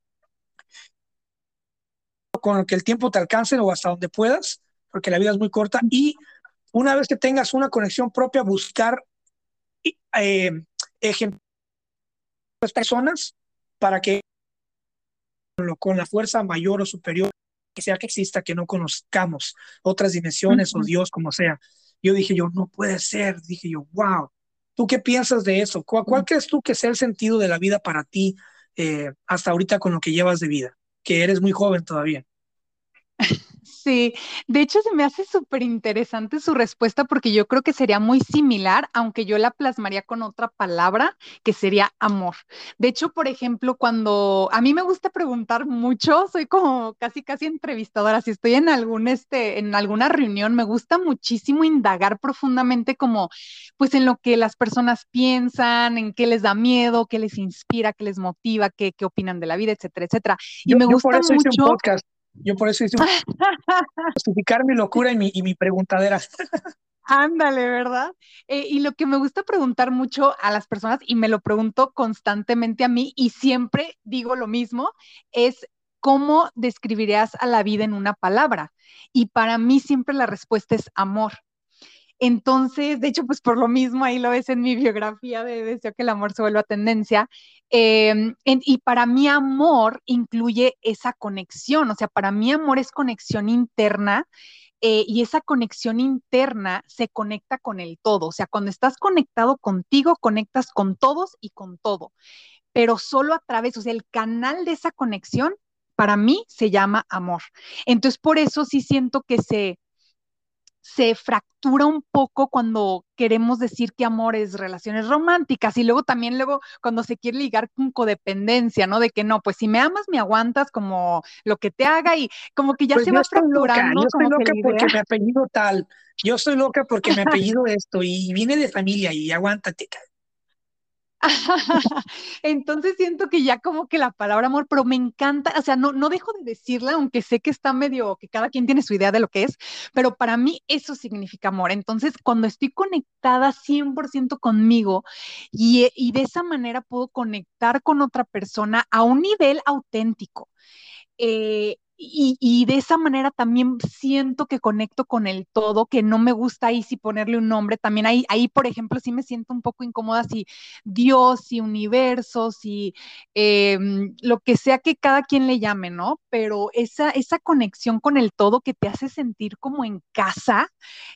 con lo que el tiempo te alcance o hasta donde puedas, porque la vida es muy corta, y una vez que tengas una conexión propia, buscar eh, ejemplos personas para que con la fuerza mayor o superior que sea que exista, que no conozcamos otras dimensiones o Dios, como sea. Yo dije yo, no puede ser. Dije yo, wow. ¿Tú qué piensas de eso? ¿Cuál, cuál crees tú que sea el sentido de la vida para ti eh, hasta ahorita con lo que llevas de vida? Que eres muy joven todavía. Sí, de hecho se me hace súper interesante su respuesta porque yo creo que sería muy similar, aunque yo la plasmaría con otra palabra, que sería amor. De hecho, por ejemplo, cuando a mí me gusta preguntar mucho, soy como casi casi entrevistadora, si estoy en algún este en alguna reunión, me gusta muchísimo indagar profundamente como pues en lo que las personas piensan, en qué les da miedo, qué les inspira, qué les motiva, qué, qué opinan de la vida, etcétera, etcétera. Y me gusta mucho yo por eso hice justificar mi locura y mi, y mi preguntadera. Ándale, ¿verdad? Eh, y lo que me gusta preguntar mucho a las personas, y me lo pregunto constantemente a mí, y siempre digo lo mismo, es ¿cómo describirías a la vida en una palabra? Y para mí siempre la respuesta es amor. Entonces, de hecho, pues por lo mismo, ahí lo ves en mi biografía de Deseo que el amor se vuelva tendencia. Em, y para mí amor incluye esa conexión, o sea, para mí amor es conexión interna eh, y esa conexión interna se conecta con el todo, o sea, cuando estás conectado contigo, conectas con todos y con todo, pero solo a través, o sea, el canal de esa conexión para mí se llama amor. Entonces, por eso sí siento que se se fractura un poco cuando queremos decir que amor es relaciones románticas y luego también luego cuando se quiere ligar con codependencia, ¿no? De que no, pues si me amas, me aguantas como lo que te haga y como que ya pues se va fracturando. yo estoy loca porque me apellido tal, yo estoy loca porque me apellido esto y viene de familia y aguántate. Entonces siento que ya como que la palabra amor, pero me encanta, o sea, no, no dejo de decirla, aunque sé que está medio, que cada quien tiene su idea de lo que es, pero para mí eso significa amor. Entonces, cuando estoy conectada 100% conmigo y, y de esa manera puedo conectar con otra persona a un nivel auténtico. Eh, y, de esa manera también siento que conecto con el todo, que no me gusta ahí si ponerle un nombre. También ahí, ahí, por ejemplo, sí me siento un poco incómoda si Dios, si universo, si em, lo que sea que cada quien le llame, ¿no? Pero esa, esa conexión con el todo que te hace sentir como en casa,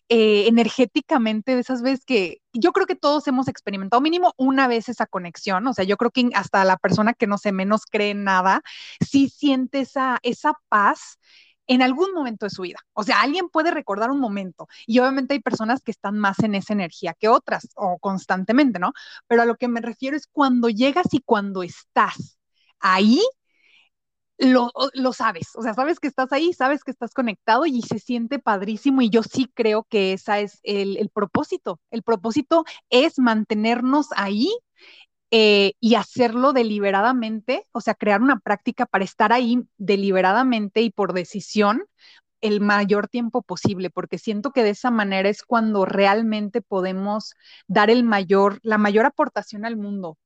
eh, energéticamente, de esas veces que yo creo que todos hemos experimentado mínimo una vez esa conexión, o sea, yo creo que hasta la persona que no se menos cree nada, sí siente esa, esa paz en algún momento de su vida. O sea, alguien puede recordar un momento y obviamente hay personas que están más en esa energía que otras o constantemente, ¿no? Pero a lo que me refiero es cuando llegas y cuando estás ahí, lo, lo, sabes, o sea, sabes que estás ahí, sabes que estás conectado y se siente padrísimo y yo sí creo que ese es el, el propósito. El propósito es mantenernos ahí eh, y hacerlo deliberadamente, o sea, crear una práctica para estar ahí deliberadamente y por decisión el mayor tiempo posible, porque siento que de esa manera es cuando realmente podemos dar el mayor, la mayor aportación al mundo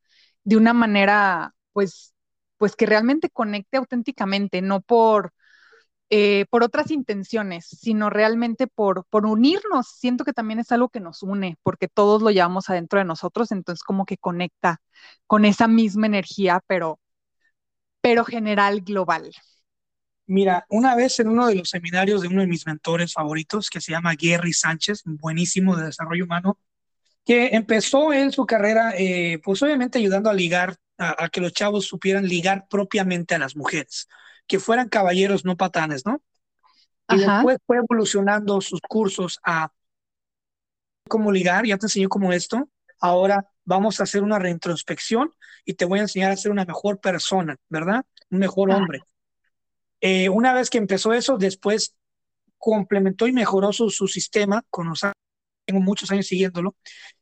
de una manera, pues, pues que realmente conecte auténticamente, no por, eh, por otras intenciones, sino realmente por, por unirnos. Siento que también es algo que nos une, porque todos lo llevamos adentro de nosotros, entonces como que conecta con esa misma energía, pero, pero general, global. Mira, una vez en uno de los seminarios de uno de mis mentores favoritos, que se llama Gary Sánchez, buenísimo de desarrollo humano, que empezó él su carrera, eh, pues obviamente ayudando a ligar a, que los chavos supieran ligar propiamente a las mujeres, que fueran caballeros, no patanes, ¿no? Y después fue evolucionando sus cursos a cómo ligar, ya te enseñó cómo esto, ahora vamos a hacer una reintrospección y te voy a enseñar a ser una mejor persona, ¿verdad? Un mejor hombre. Eh, una vez que empezó eso, después complementó y mejoró su, su sistema, con tengo muchos años siguiéndolo,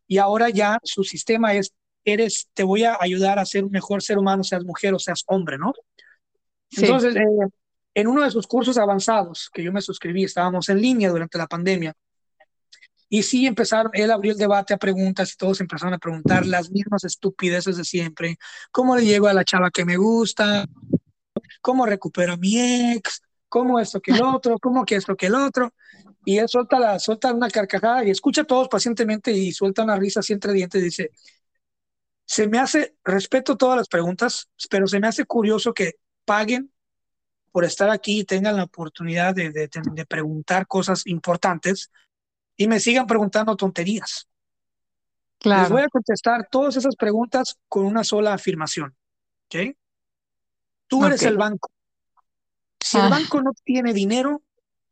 y ahora ya su sistema es eres, te voy a ayudar a ser un mejor ser humano, seas mujer o seas hombre, ¿no? Entonces, eh, en uno de sus cursos avanzados que yo me suscribí, estábamos en línea durante la pandemia, y sí empezaron, él abrió el debate a preguntas y todos empezaron a preguntar las mismas estupideces de siempre. ¿Cómo le llego a la chava que me gusta? ¿Cómo recupero a mi ex? ¿Cómo esto que el otro? ¿Cómo que esto que el otro? Y él suelta, la, suelta una carcajada y escucha a todos pacientemente y suelta una risa así entre dientes y dice, se me hace, respeto todas las preguntas, pero se me hace curioso que paguen por estar aquí y tengan la oportunidad de, de, preguntar cosas importantes y me sigan preguntando tonterías. Claro. Les voy a contestar todas esas preguntas con una sola afirmación. ¿Ok? Tú eres el banco. Si el ah. banco no tiene dinero,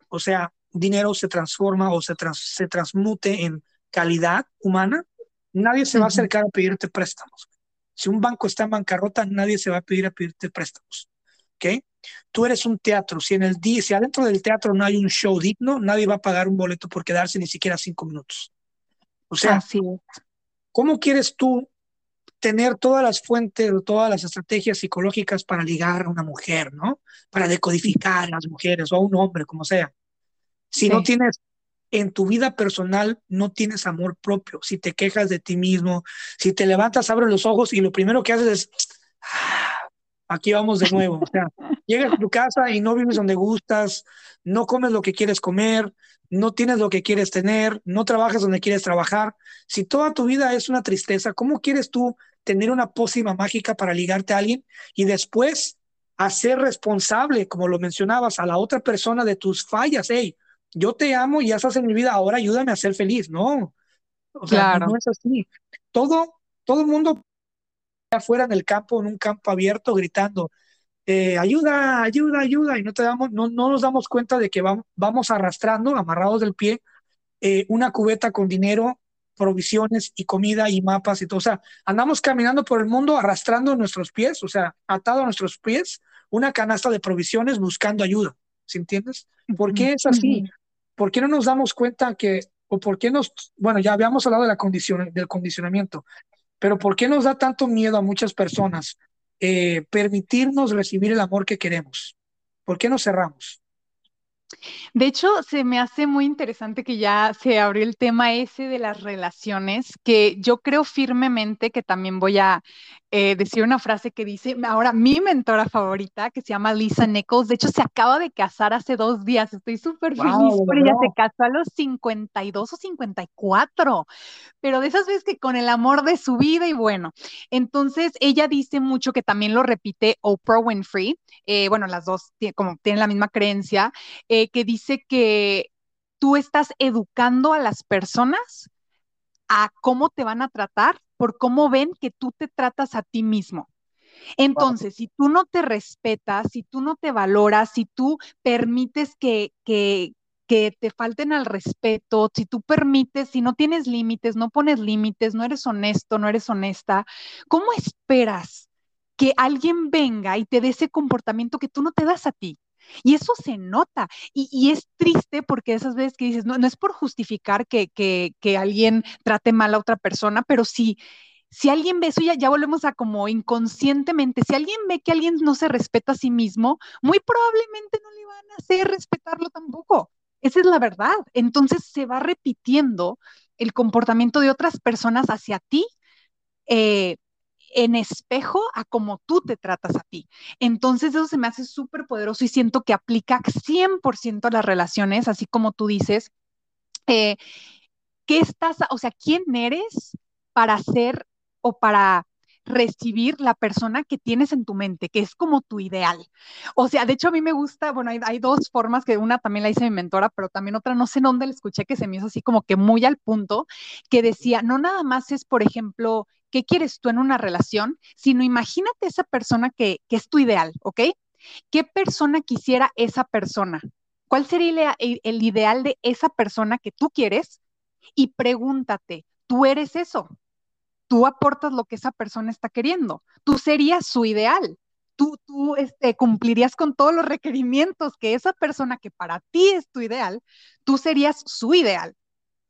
o sea, dinero se transforma o se, se transmute en calidad humana, Nadie se va a acercar a pedirte préstamos. Si un banco está en bancarrota, nadie se va a pedir a pedirte préstamos. ¿Ok? Tú eres un teatro. Si en el si adentro del teatro no hay un show digno, nadie va a pagar un boleto por quedarse ni siquiera cinco minutos. O sea, ¿cómo quieres tú tener todas las fuentes, todas las estrategias psicológicas para ligar a una mujer, ¿no? Para decodificar a las mujeres o a un hombre, como sea. Si no tienes en tu vida personal no tienes amor propio, si te quejas de ti mismo, si te levantas, abres los ojos y lo primero que haces es, ah, aquí vamos de nuevo. O sea, llegas a tu casa y no vives donde gustas, no comes lo que quieres comer, no tienes lo que quieres tener, no trabajas donde quieres trabajar. Si toda tu vida es una tristeza, ¿cómo quieres tú tener una pócima mágica para ligarte a alguien y después hacer responsable, como lo mencionabas, a la otra persona de tus fallas? Hey, yo te amo y ya estás en mi vida, ahora ayúdame a ser feliz, ¿no? O sea, no es así. Todo, todo el mundo afuera en el campo, en un campo abierto, gritando, eh, ayuda, ayuda, ayuda, y no te damos, no, no nos damos cuenta de que vamos, vamos arrastrando, amarrados del pie, eh, una cubeta con dinero, provisiones y comida y mapas y todo. O sea, andamos caminando por el mundo arrastrando nuestros pies, o sea, atado a nuestros pies, una canasta de provisiones buscando ayuda. ¿Sí entiendes? ¿Por qué es así? ¿Por qué no nos damos cuenta que, o por qué nos, bueno, ya habíamos hablado de la condición, del condicionamiento, pero ¿por qué nos da tanto miedo a muchas personas eh, permitirnos recibir el amor que queremos? ¿Por qué nos cerramos? De hecho, se me hace muy interesante que ya se abrió el tema ese de las relaciones, que yo creo firmemente que también voy a eh, decir una frase que dice ahora mi mentora favorita, que se llama Lisa Nichols. De hecho, se acaba de casar hace dos días. Estoy súper feliz por ella. Se casó a los 52 o 54, pero de esas veces que con el amor de su vida y bueno. Entonces, ella dice mucho que también lo repite Oprah Winfrey. Eh, bueno, las dos como tienen la misma creencia, eh, que dice que tú estás educando a las personas a cómo te van a tratar por cómo ven que tú te tratas a ti mismo. Entonces, si tú no te respetas, si tú no te valoras, si tú permites que, que, que te falten al respeto, si tú permites, si no tienes límites, no pones límites, no eres honesto, no eres honesta, ¿cómo esperas que alguien venga y te dé ese comportamiento que tú no te das a ti? Y eso se nota. Y, es triste porque esas veces que dices, no, no es por justificar que, que, alguien trate mal a otra persona, pero si, si alguien ve eso, ya, ya volvemos a como inconscientemente, si alguien ve que alguien no se respeta a sí mismo, muy probablemente no le van a hacer respetarlo tampoco. Esa es la verdad. Entonces se va repitiendo el comportamiento de otras personas hacia ti. Eh, en espejo a cómo tú te tratas a ti. Entonces eso se me hace súper poderoso y siento que aplica 100% a las relaciones, así como tú dices. Eh, ¿Qué estás, o sea, quién eres para ser o para recibir la persona que tienes en tu mente, que es como tu ideal. O sea, de hecho a mí me gusta, bueno, hay, hay, dos formas, que una también la hice mi mentora, pero también otra, no sé dónde la escuché, que se me hizo así como que muy al punto, que decía, no nada más es, por ejemplo, qué quieres tú en una relación, sino imagínate esa persona que, es tu ideal, ¿ok? ¿Qué persona quisiera esa persona? ¿Cuál sería el, el ideal de esa persona que tú quieres? Y pregúntate, ¿tú eres eso? tú aportas lo que esa persona está queriendo. Tú serías su ideal. Tú, tú este, cumplirías con todos los requerimientos que esa persona que para ti es tu ideal, tú serías su ideal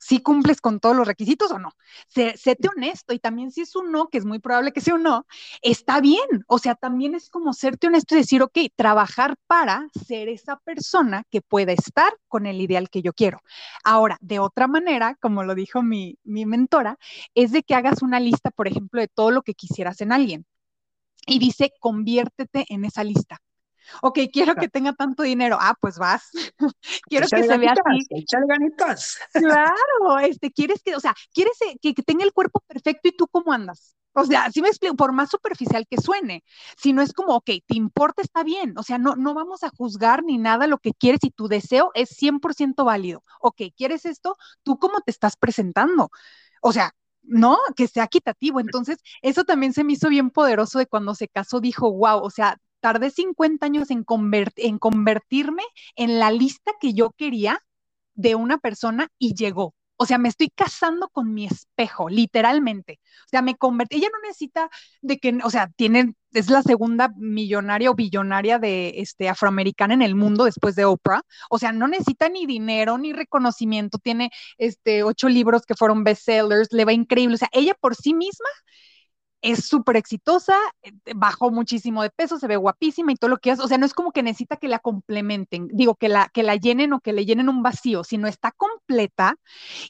si cumples con todos los requisitos o no. Sé, séte honesto y también si es un no, que es muy probable que sea un no, está bien. O sea, también es como serte honesto y decir, ok, trabajar para ser esa persona que pueda estar con el ideal que yo quiero. Ahora, de otra manera, como lo dijo mi, mi mentora, es de que hagas una lista, por ejemplo, de todo lo que quisieras en alguien. Y dice, conviértete en esa lista. Ok, quiero que tenga tanto dinero. Ah, pues vas. quiero que se vea así. Échale ganitas. claro, este, quieres que, o sea, quieres eh, que, que, tenga el cuerpo perfecto y tú cómo andas. O sea, si me explico, por más superficial que suene, si no es como, ok, te importa, está bien. O sea, no, no vamos a juzgar ni nada lo que quieres y tu deseo es 100% válido. Ok, ¿quieres esto? ¿Tú cómo te estás presentando? O sea, ¿no? Que sea equitativo. Entonces, eso también se me hizo bien poderoso de cuando se casó, dijo, wow, o sea, tardé 50 años en, en convertirme en la lista que yo quería de una persona y llegó. O sea, me estoy casando con mi espejo, literalmente. O sea, me convertí, ella no necesita de que, o sea, tiene, es la segunda millonaria o billonaria de este afroamericana en el mundo después de Oprah. O sea, no necesita ni dinero ni reconocimiento. Tiene este ocho libros que fueron bestsellers, le va increíble. O sea, ella por sí misma es súper exitosa, eh, bajó muchísimo de peso, se ve guapísima y todo lo que hace. O sea, no es como que necesita que la complementen, digo, que la, que la llenen o que le llenen un vacío, sino está completa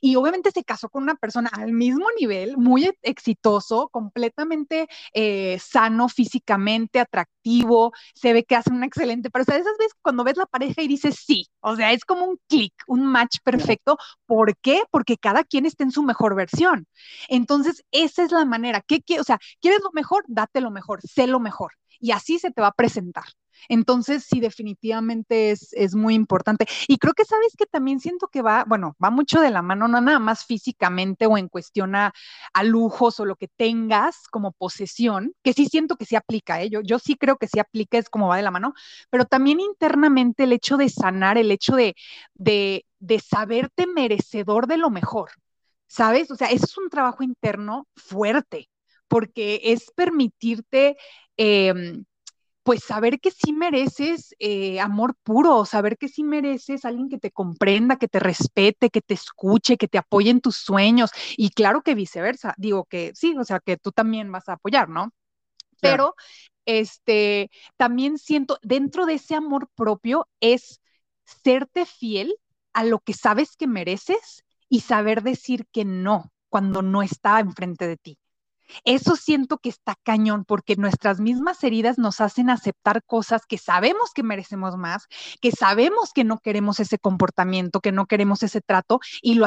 y obviamente se casó con una persona al mismo nivel, muy exitoso, completamente eh, sano físicamente, atractivo, se ve que hace una excelente, pero o sea, esas veces cuando ves la pareja y dices sí, o sea, es como un clic, un match perfecto. ¿Por qué? Porque cada quien está en su mejor versión. Entonces, esa es la manera. ¿Qué, qué, o sea, ¿quieres lo mejor? Date lo mejor, sé lo mejor. Y así se te va a presentar. Entonces, sí, definitivamente es, es, muy importante. Y creo que sabes que también siento que va, bueno, va mucho de la mano, no nada más físicamente o en cuestión a, lujos o lo que tengas como posesión, que sí siento que sí aplica, ¿eh? yo, yo sí creo que sí aplica, es como va de la mano, pero también internamente el hecho de sanar, el hecho de, de, de saberte merecedor de lo mejor. ¿Sabes? O sea, eso es un trabajo interno fuerte, porque es permitirte, em, pues saber que sí mereces eh, amor puro, saber que sí mereces alguien que te comprenda, que te respete, que te escuche, que te apoye en tus sueños. Y claro que viceversa, digo que sí, o sea, que tú también vas a apoyar, ¿no? Pero, este, también siento, dentro de ese amor propio es serte fiel a lo que sabes que mereces y saber decir que no cuando no está enfrente de ti. Eso siento que está cañón porque nuestras mismas heridas nos hacen aceptar cosas que sabemos que merecemos más, que sabemos que no queremos ese comportamiento, que no queremos ese trato y lo,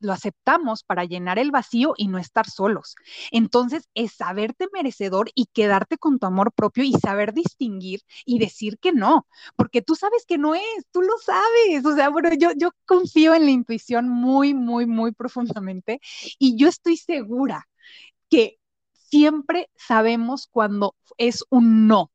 lo aceptamos para llenar el vacío y no estar solos. Entonces, es saberte merecedor y quedarte con tu amor propio y saber distinguir y decir que no, porque tú sabes que no es, tú lo sabes. O sea, bueno, yo, yo confío en la intuición muy, muy, muy profundamente y yo estoy segura que siempre sabemos cuando es un no.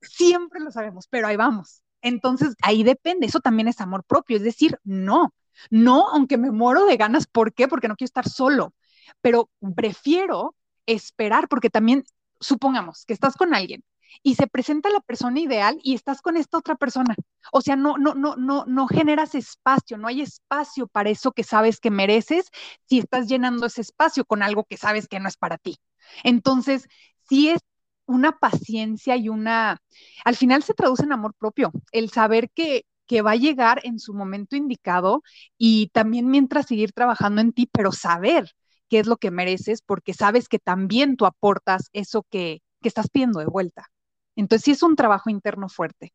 Siempre lo sabemos, pero ahí vamos. Entonces, ahí depende. Eso también es amor propio, es decir, no. No, aunque me muero de ganas. ¿Por qué? Porque no quiero estar solo. Pero prefiero esperar, porque también, supongamos que estás con alguien y se presenta la persona ideal y estás con esta otra persona. O sea, no, no, no, no, no generas espacio, no hay espacio para eso que sabes que mereces si estás llenando ese espacio con algo que sabes que no es para ti. Entonces, sí es una paciencia y una, al final se traduce en amor propio, el saber que, que va a llegar en su momento indicado y también mientras seguir trabajando en ti, pero saber qué es lo que mereces porque sabes que también tú aportas eso que, que estás pidiendo de vuelta. Entonces sí es un trabajo interno fuerte.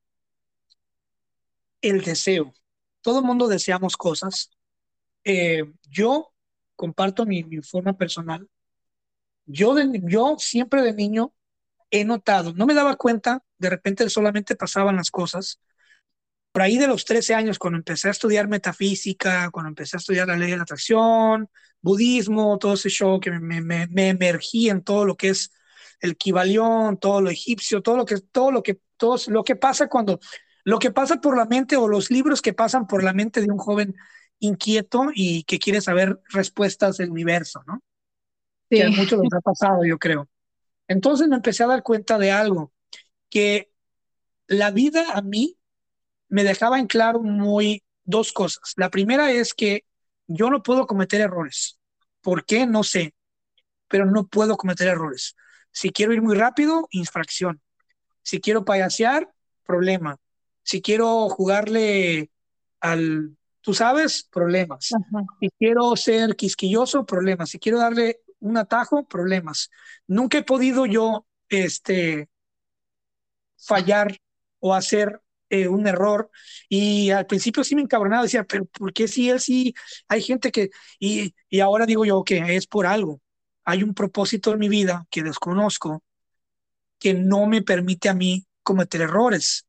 El deseo. Todo el mundo deseamos cosas. Eh, yo comparto mi, forma personal. Yo, yo siempre de niño he notado, no me daba cuenta, de repente solamente pasaban las cosas. Por ahí de los 13 años, cuando empecé a estudiar metafísica, cuando empecé a estudiar la ley de la atracción, budismo, todo ese show que me, me, me emergí en todo lo que es el Kibalión, todo lo egipcio, todo lo que, todo lo que, todo lo que pasa cuando, lo que pasa por la mente o los libros que pasan por la mente de un joven inquieto y que quiere saber respuestas del universo, ¿no? Que a muchos les ha pasado, yo creo. Entonces me empecé a dar cuenta de algo, que la vida a mí me dejaba en claro muy dos cosas. La primera es que yo no puedo cometer errores. ¿Por qué? No sé, pero no puedo cometer errores. Si quiero ir muy rápido, infracción. Si quiero payasear, problema. Si quiero jugarle al, tú sabes, problemas. Si quiero ser quisquilloso, problemas. Si quiero darle un atajo, problemas. Nunca he podido yo este, fallar o hacer eh, un error. Y al principio sí me encabronaba, decía, pero ¿por qué si él sí? Hay gente que, y, y ahora digo yo que es por algo hay un propósito en mi vida que desconozco que no me permite a mí cometer errores.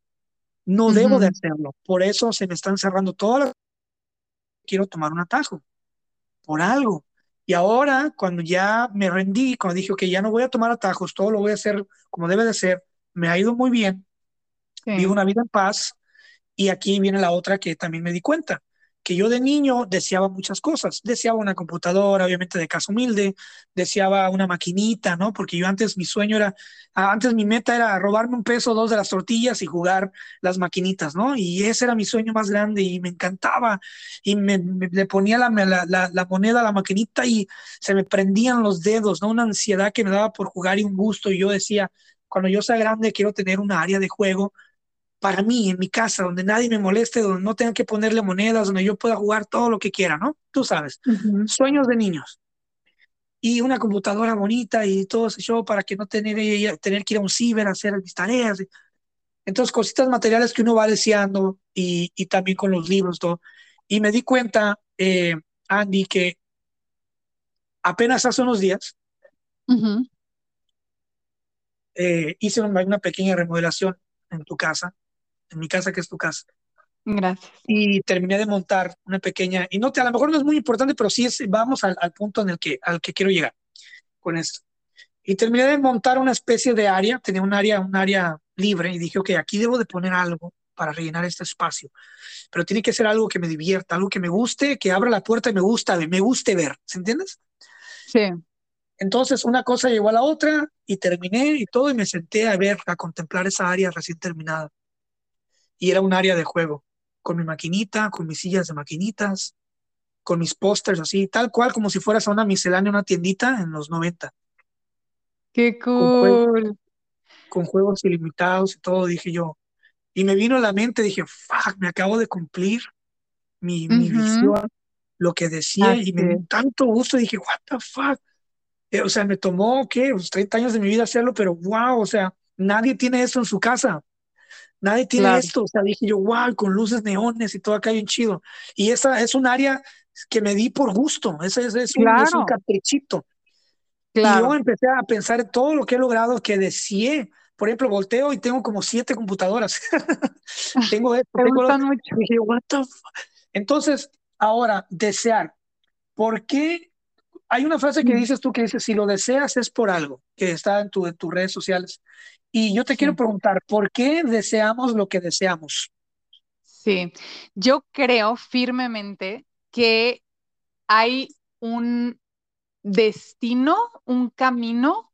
No debo de hacerlo. Por eso se me están cerrando todas las... Quiero tomar un atajo. Por algo. Y ahora, cuando ya me rendí, cuando dije, que ya no voy a tomar atajos, todo lo voy a hacer como debe de ser, me ha ido muy bien. Vivo una vida en paz. Y aquí viene la otra que también me di cuenta que yo de niño deseaba muchas cosas. Deseaba una computadora, obviamente de casa humilde, deseaba una maquinita, ¿no? Porque yo antes mi sueño era, antes mi meta era robarme un peso o dos de las tortillas y jugar las maquinitas, ¿no? Y ese era mi sueño más grande y me encantaba. Y me, le ponía la, la, la, moneda a la maquinita y se me prendían los dedos, ¿no? Una ansiedad que me daba por jugar y un gusto. Y yo decía, cuando yo sea grande quiero tener una área de juego para mí, en mi casa, donde nadie me moleste, donde no tenga que ponerle monedas, donde yo pueda jugar todo lo que quiera, ¿no? Tú sabes, sueños de niños. Y una computadora bonita y todo ese show para que no tener, tener que ir a un ciber a hacer mis tareas. Entonces, cositas materiales que uno va deseando y, y también con los libros, todo. Y me di cuenta, eh, Andy, que apenas hace unos días eh, hice una pequeña remodelación en tu casa en mi casa, que es tu casa. Gracias. Y terminé de montar una pequeña, y no te, a lo mejor no es muy importante, pero sí es, vamos al, punto en el que, al que quiero llegar con esto. Y terminé de montar una especie de área, tenía un área, un área libre, y dije, ok, aquí debo de poner algo para rellenar este espacio, pero tiene que ser algo que me divierta, algo que me guste, que abra la puerta y me gusta, me guste ver, ¿se entiendes? Sí. Entonces una cosa llegó a la otra y terminé y todo y me senté a ver, a contemplar esa área recién terminada y era un área de juego, con mi maquinita, con mis sillas de maquinitas, con mis pósters así, tal cual como si fueras a una miscelánea, una tiendita en los 90. ¡Qué cool! Con juegos, ilimitados y todo, dije yo. Y me vino a la mente, dije, fuck, me acabo de cumplir mi, mi visión, lo que decía, y me dio tanto gusto, dije, what the fuck. Eh, o sea, me tomó, ¿qué? 30 años de mi vida hacerlo, pero wow, o sea, nadie tiene eso en su casa. Nadie tiene esto. O sea, dije yo, wow, con luces neones y todo acá bien chido. Y esa es un área que me di por gusto. Ese, es, es, un, es un caprichito. Y yo empecé a pensar en todo lo que he logrado, que deseé. Por ejemplo, volteo y tengo como siete computadoras. tengo esto, tengo mucho. Dije, what the Entonces, ahora, desear. ¿Por qué? Hay una frase que dices tú que dice, si lo deseas es por algo, que está en, tu, en tus redes sociales. Y yo te quiero preguntar, ¿por qué deseamos lo que deseamos? Sí, yo creo firmemente que hay un destino, un camino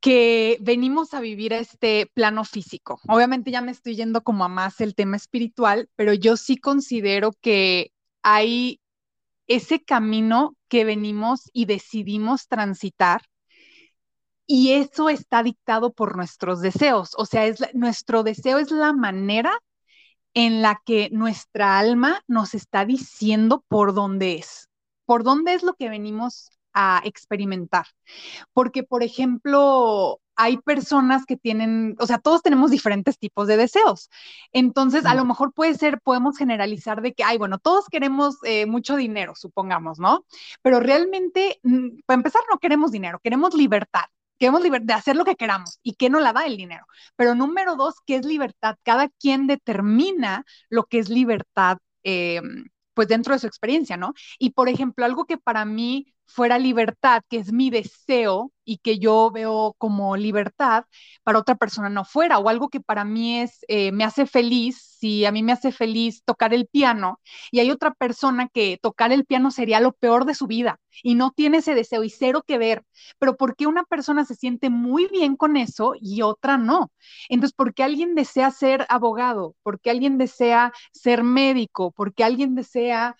que venimos a vivir a este plano físico. Obviamente ya me estoy yendo como a más el tema espiritual, pero yo sí considero que hay ese camino que venimos y decidimos transitar y eso está dictado por nuestros deseos. O sea, es nuestro deseo es la manera en la que nuestra alma nos está diciendo por dónde es, por dónde es lo que venimos a experimentar. Porque, por ejemplo, hay personas que tienen, o sea, todos tenemos diferentes tipos de deseos. Entonces, a lo mejor puede ser, podemos generalizar de que, ay, bueno, todos queremos eh, mucho dinero, supongamos, ¿no? Pero realmente, mm, para empezar, no queremos dinero, queremos libertad queremos libertad de hacer lo que queramos y que no la da el dinero. Pero número dos, ¿qué es libertad? Cada quien determina lo que es libertad, eh, pues dentro de su experiencia, ¿no? Y por ejemplo, algo que para mí fuera libertad, que es mi deseo y que yo veo como libertad, para otra persona no fuera, o algo que para mí es, eh, me hace feliz, si a mí me hace feliz tocar el piano, y hay otra persona que tocar el piano sería lo peor de su vida y no tiene ese deseo y cero que ver, pero ¿por qué una persona se siente muy bien con eso y otra no? Entonces, ¿por qué alguien desea ser abogado? ¿Por qué alguien desea ser médico? ¿Por qué alguien desea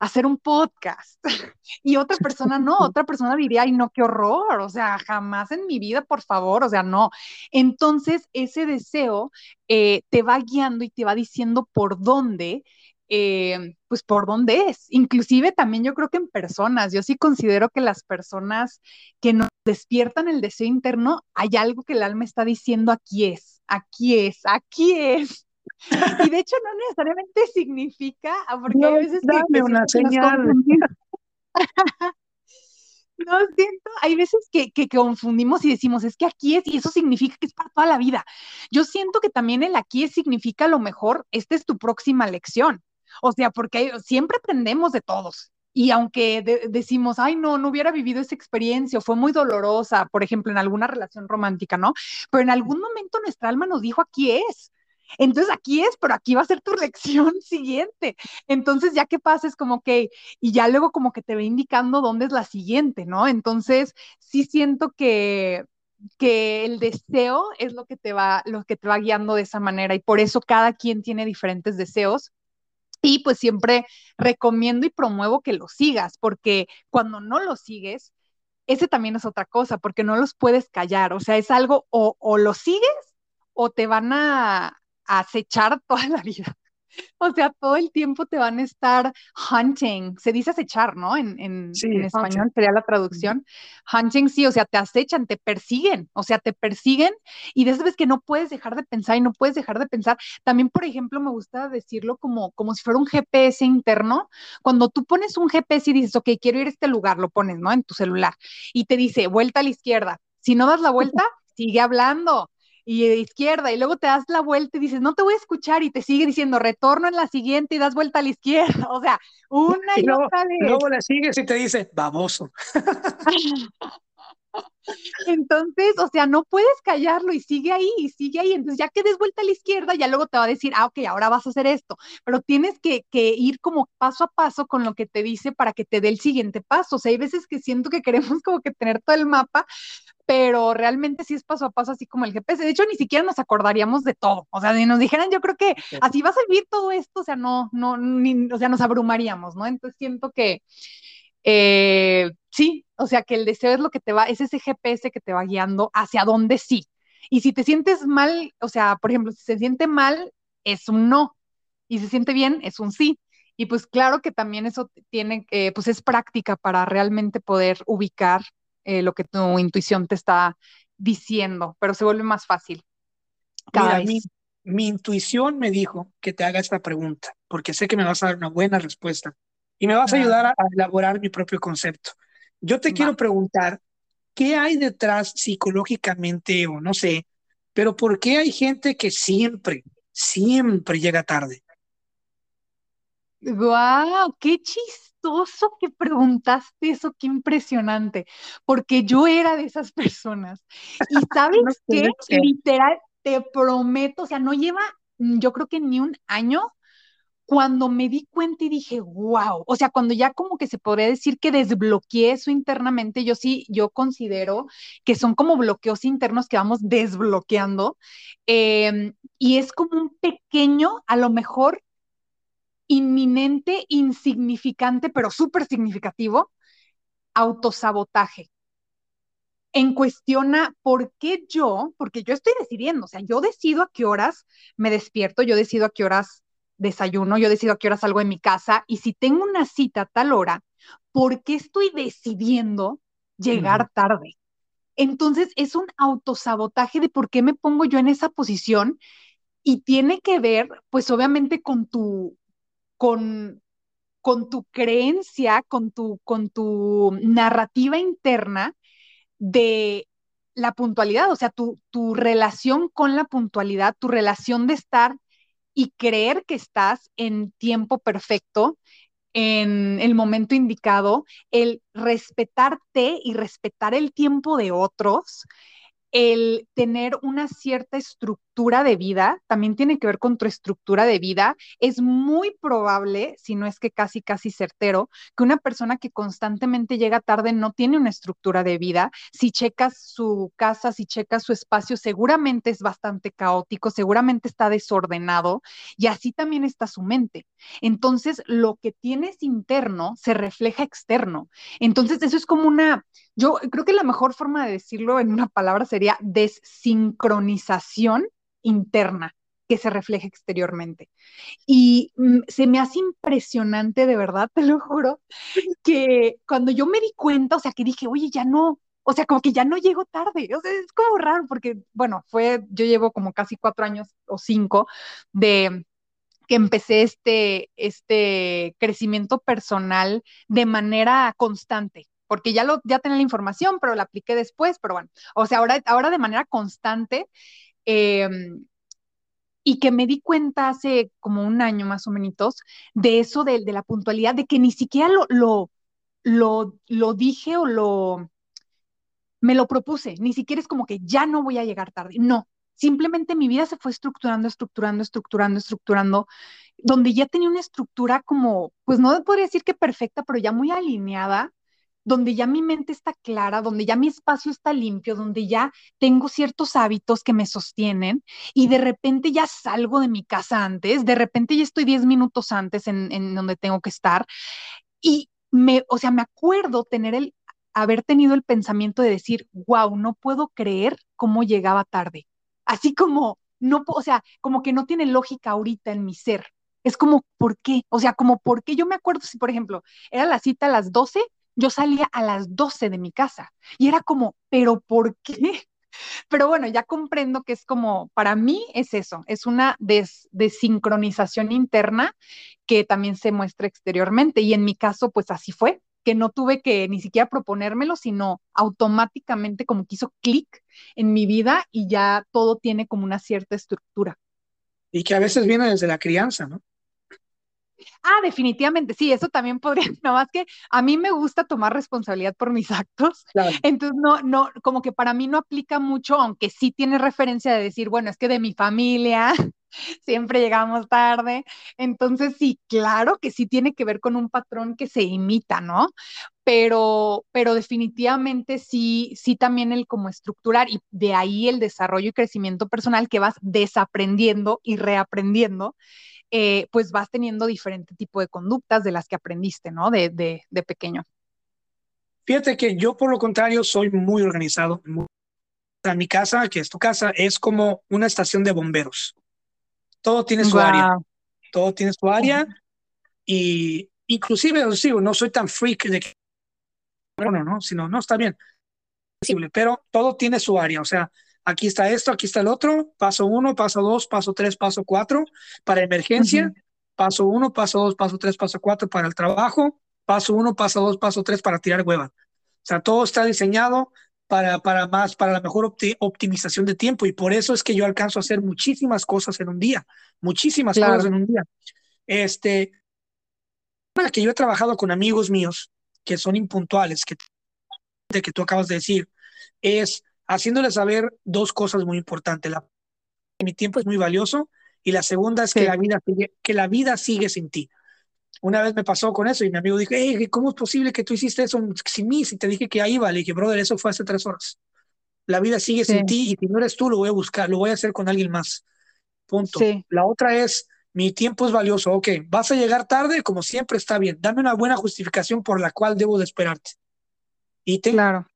hacer un podcast. Y otra persona no, otra persona diría, ay, no, qué horror, o sea, jamás en mi vida, por favor, o sea, no. Entonces, ese deseo eh, te va guiando y te va diciendo por dónde. Eh, pues por dónde es. Inclusive también yo creo que en personas, yo sí considero que las personas que nos despiertan el deseo interno, hay algo que el alma está diciendo aquí es, aquí es, aquí es. Y de hecho no necesariamente significa, ah, porque hay veces que, una señal. No siento, hay veces que, que, confundimos y decimos, es que aquí es, y eso significa que es para toda la vida. Yo siento que también el aquí es significa a lo mejor, esta es tu próxima lección. O sea, porque siempre aprendemos de todos. Y aunque decimos, ay, no, no hubiera vivido esa experiencia, o fue muy dolorosa, por ejemplo, en alguna relación romántica, ¿no? Pero en algún momento nuestra alma nos dijo, aquí es. Entonces aquí es, pero aquí va a ser tu lección siguiente. Entonces ya que pases como que, y ya luego como que te va indicando dónde es la siguiente, ¿no? Entonces sí siento que, que el deseo es lo que te va, lo que te va guiando de esa manera y por eso cada quien tiene diferentes deseos. Y pues siempre recomiendo y promuevo que lo sigas, porque cuando no lo sigues, ese también es otra cosa, porque no los puedes callar, o sea, es algo o, o lo sigues o te van a, acechar toda la vida. O sea, todo el tiempo te van a estar hunting. Se dice acechar, ¿no? En, en, español sería la traducción. Hunting, sí, o sea, te acechan, te persiguen, o sea, te persiguen y desde vez que no puedes dejar de pensar y no puedes dejar de pensar. También, por ejemplo, me gusta decirlo como, como si fuera un GPS interno. Cuando tú pones un GPS y dices, ok, quiero ir a este lugar, lo pones, ¿no? En tu celular y te dice, vuelta a la izquierda. Si no das la vuelta, sigue hablando y de izquierda, y luego te das la vuelta y dices, no te voy a escuchar, y te sigue diciendo, retorno en la siguiente y das vuelta a la izquierda. O sea, una y, otra vez. Luego la sigues y te dice, baboso. Entonces, o sea, no puedes callarlo y sigue ahí, y sigue ahí. Entonces, ya que des vuelta a la izquierda, ya luego te va a decir, ah, ok, ahora vas a hacer esto. Pero tienes que, que, ir como paso a paso con lo que te dice para que te dé el siguiente paso. O sea, hay veces que siento que queremos como que tener todo el mapa, pero realmente sí es paso a paso, así como el GPS. De hecho, ni siquiera nos acordaríamos de todo. O sea, si nos dijeran, yo creo que así va a vivir todo esto, o sea, no, no, ni, o sea, nos abrumaríamos, ¿no? Entonces siento que eh, sí, o sea, que el deseo es lo que te va, es ese GPS que te va guiando hacia dónde sí. Y si te sientes mal, o sea, por ejemplo, si se siente mal, es un no. Y si se siente bien, es un sí. Y pues claro que también eso tiene, eh, pues es práctica para realmente poder ubicar eh, lo que tu intuición te está diciendo, pero se vuelve más fácil. Cada Mi, mi, intuición me dijo que te haga esta pregunta, porque sé que me vas a dar una buena respuesta y me vas a ayudar a, elaborar mi propio concepto. Yo te quiero preguntar, ¿qué hay detrás psicológicamente o no sé, pero por qué hay gente que siempre, siempre llega tarde? ¡Guau! ¡Qué chistoso que preguntaste eso! ¡Qué impresionante! Porque yo era de esas personas. Y sabes qué? Literal, te prometo, o sea, no lleva, mm, yo creo que ni un año cuando me di cuenta y dije, wow, o sea, cuando ya como que se podría decir que desbloqueé eso internamente, yo sí, yo considero que son como bloqueos internos que vamos desbloqueando em, y es como un pequeño, a lo mejor inminente, insignificante, pero súper significativo, autosabotaje. En cuestiona por qué yo, porque yo estoy decidiendo, o sea, yo decido a qué horas me despierto, yo decido a qué horas desayuno, yo decido a qué horas salgo de mi casa y si tengo una cita a tal hora, ¿por qué estoy decidiendo llegar tarde? Entonces es un autosabotaje de por qué me pongo yo en esa posición y tiene que ver, pues obviamente con tu con, con tu creencia, con tu, con tu narrativa interna de la puntualidad, o sea, tu, tu relación con la puntualidad, tu relación de estar y creer que estás en tiempo perfecto, en el momento indicado, el respetarte y respetar el tiempo de otros, el tener una cierta estructura de vida, también tiene que ver con tu estructura de vida. Es muy probable, si no es que casi, casi certero, que una persona que constantemente llega tarde no tiene una estructura de vida. Si checas su casa, si checas su espacio, seguramente es bastante caótico, seguramente está desordenado y así también está su mente. Entonces, lo que tienes interno se refleja externo. Entonces, eso es como una yo creo que la mejor forma de decirlo en una palabra sería desincronización interna que se refleja exteriormente. Y mm, se me hace impresionante, de verdad, te lo juro, que cuando yo me di cuenta, o sea, que dije, oye, ya no, o sea, como que ya no llego tarde, o sea, es como raro, porque, bueno, fue, yo llevo como casi cuatro años o cinco de que empecé este, este crecimiento personal de manera constante, porque ya, lo, ya tenía la información, pero la apliqué después, pero bueno, o sea, ahora, ahora de manera constante, em, y que me di cuenta hace como un año más o menos de eso de, de la puntualidad, de que ni siquiera lo, lo, lo, lo dije o lo, me lo propuse, ni siquiera es como que ya no voy a llegar tarde, no, simplemente mi vida se fue estructurando, estructurando, estructurando, estructurando, donde ya tenía una estructura como, pues no podría decir que perfecta, pero ya muy alineada donde ya mi mente está clara, donde ya mi espacio está limpio, donde ya tengo ciertos hábitos que me sostienen y de repente ya salgo de mi casa antes, de repente ya estoy 10 minutos antes en, donde tengo que estar y me, o sea, me acuerdo tener el, haber tenido el pensamiento de decir, wow, no puedo creer cómo llegaba tarde. Así como, no, o sea, como que no tiene lógica ahorita en mi ser. Es como, ¿por qué? O sea, como, ¿por qué? Yo me acuerdo si, por ejemplo, era la cita a las 12 yo salía a las 12 de mi casa y era como, pero ¿por qué? Pero bueno, ya comprendo que es como, para mí es eso, es una desincronización interna que también se muestra exteriormente y en mi caso pues así fue, que no tuve que ni siquiera proponérmelo, sino automáticamente como que hizo clic en mi vida y ya todo tiene como una cierta estructura. Y que a veces viene desde la crianza, ¿no? Ah, definitivamente, sí, eso también podría, no más que a mí me gusta tomar responsabilidad por mis actos, entonces no, no, como que para mí no aplica mucho, aunque sí tiene referencia de decir, bueno, es que de mi familia siempre llegamos tarde, entonces sí, claro que sí tiene que ver con un patrón que se imita, ¿no? Pero, pero definitivamente sí, sí también el como estructurar y de ahí el desarrollo y crecimiento personal que vas desaprendiendo y reaprendiendo eh, pues vas teniendo diferente tipo de conductas de las que aprendiste, ¿no? De, de, pequeño. Fíjate que yo por lo contrario soy muy organizado. sea, mi casa, que es tu casa, es como una estación de bomberos. Todo tiene su área. Todo tiene su área. Y inclusive, no soy tan freak de que, bueno, no, sino, no, está bien. Pero todo tiene su área. O sea, aquí está esto, aquí está el otro, paso uno, paso dos, paso tres, paso cuatro, para emergencia, paso uno, paso dos, paso tres, paso cuatro para el trabajo, paso uno, paso dos, paso tres para tirar hueva. O sea, todo está diseñado para, para más, para la mejor optimización de tiempo y por eso es que yo alcanzo a hacer muchísimas cosas en un día, muchísimas cosas en un día. Este, que yo he trabajado con amigos míos que son impuntuales, que, de que tú acabas de decir, es haciéndole saber dos cosas muy importantes. La, mi tiempo es muy valioso y la segunda es que, la vida sigue, que la vida sigue sin ti. Una vez me pasó con eso y mi amigo dijo, hey, ¿cómo es posible que tú hiciste eso sin mí? Si te dije que ahí va, le dije, brother, eso fue hace tres horas. La vida sigue sin ti y si no eres tú, lo voy a buscar, lo voy a hacer con alguien más. Punto. La otra es, mi tiempo es valioso. Ok, vas a llegar tarde, como siempre está bien. Dame una buena justificación por la cual debo de esperarte. Y te, claro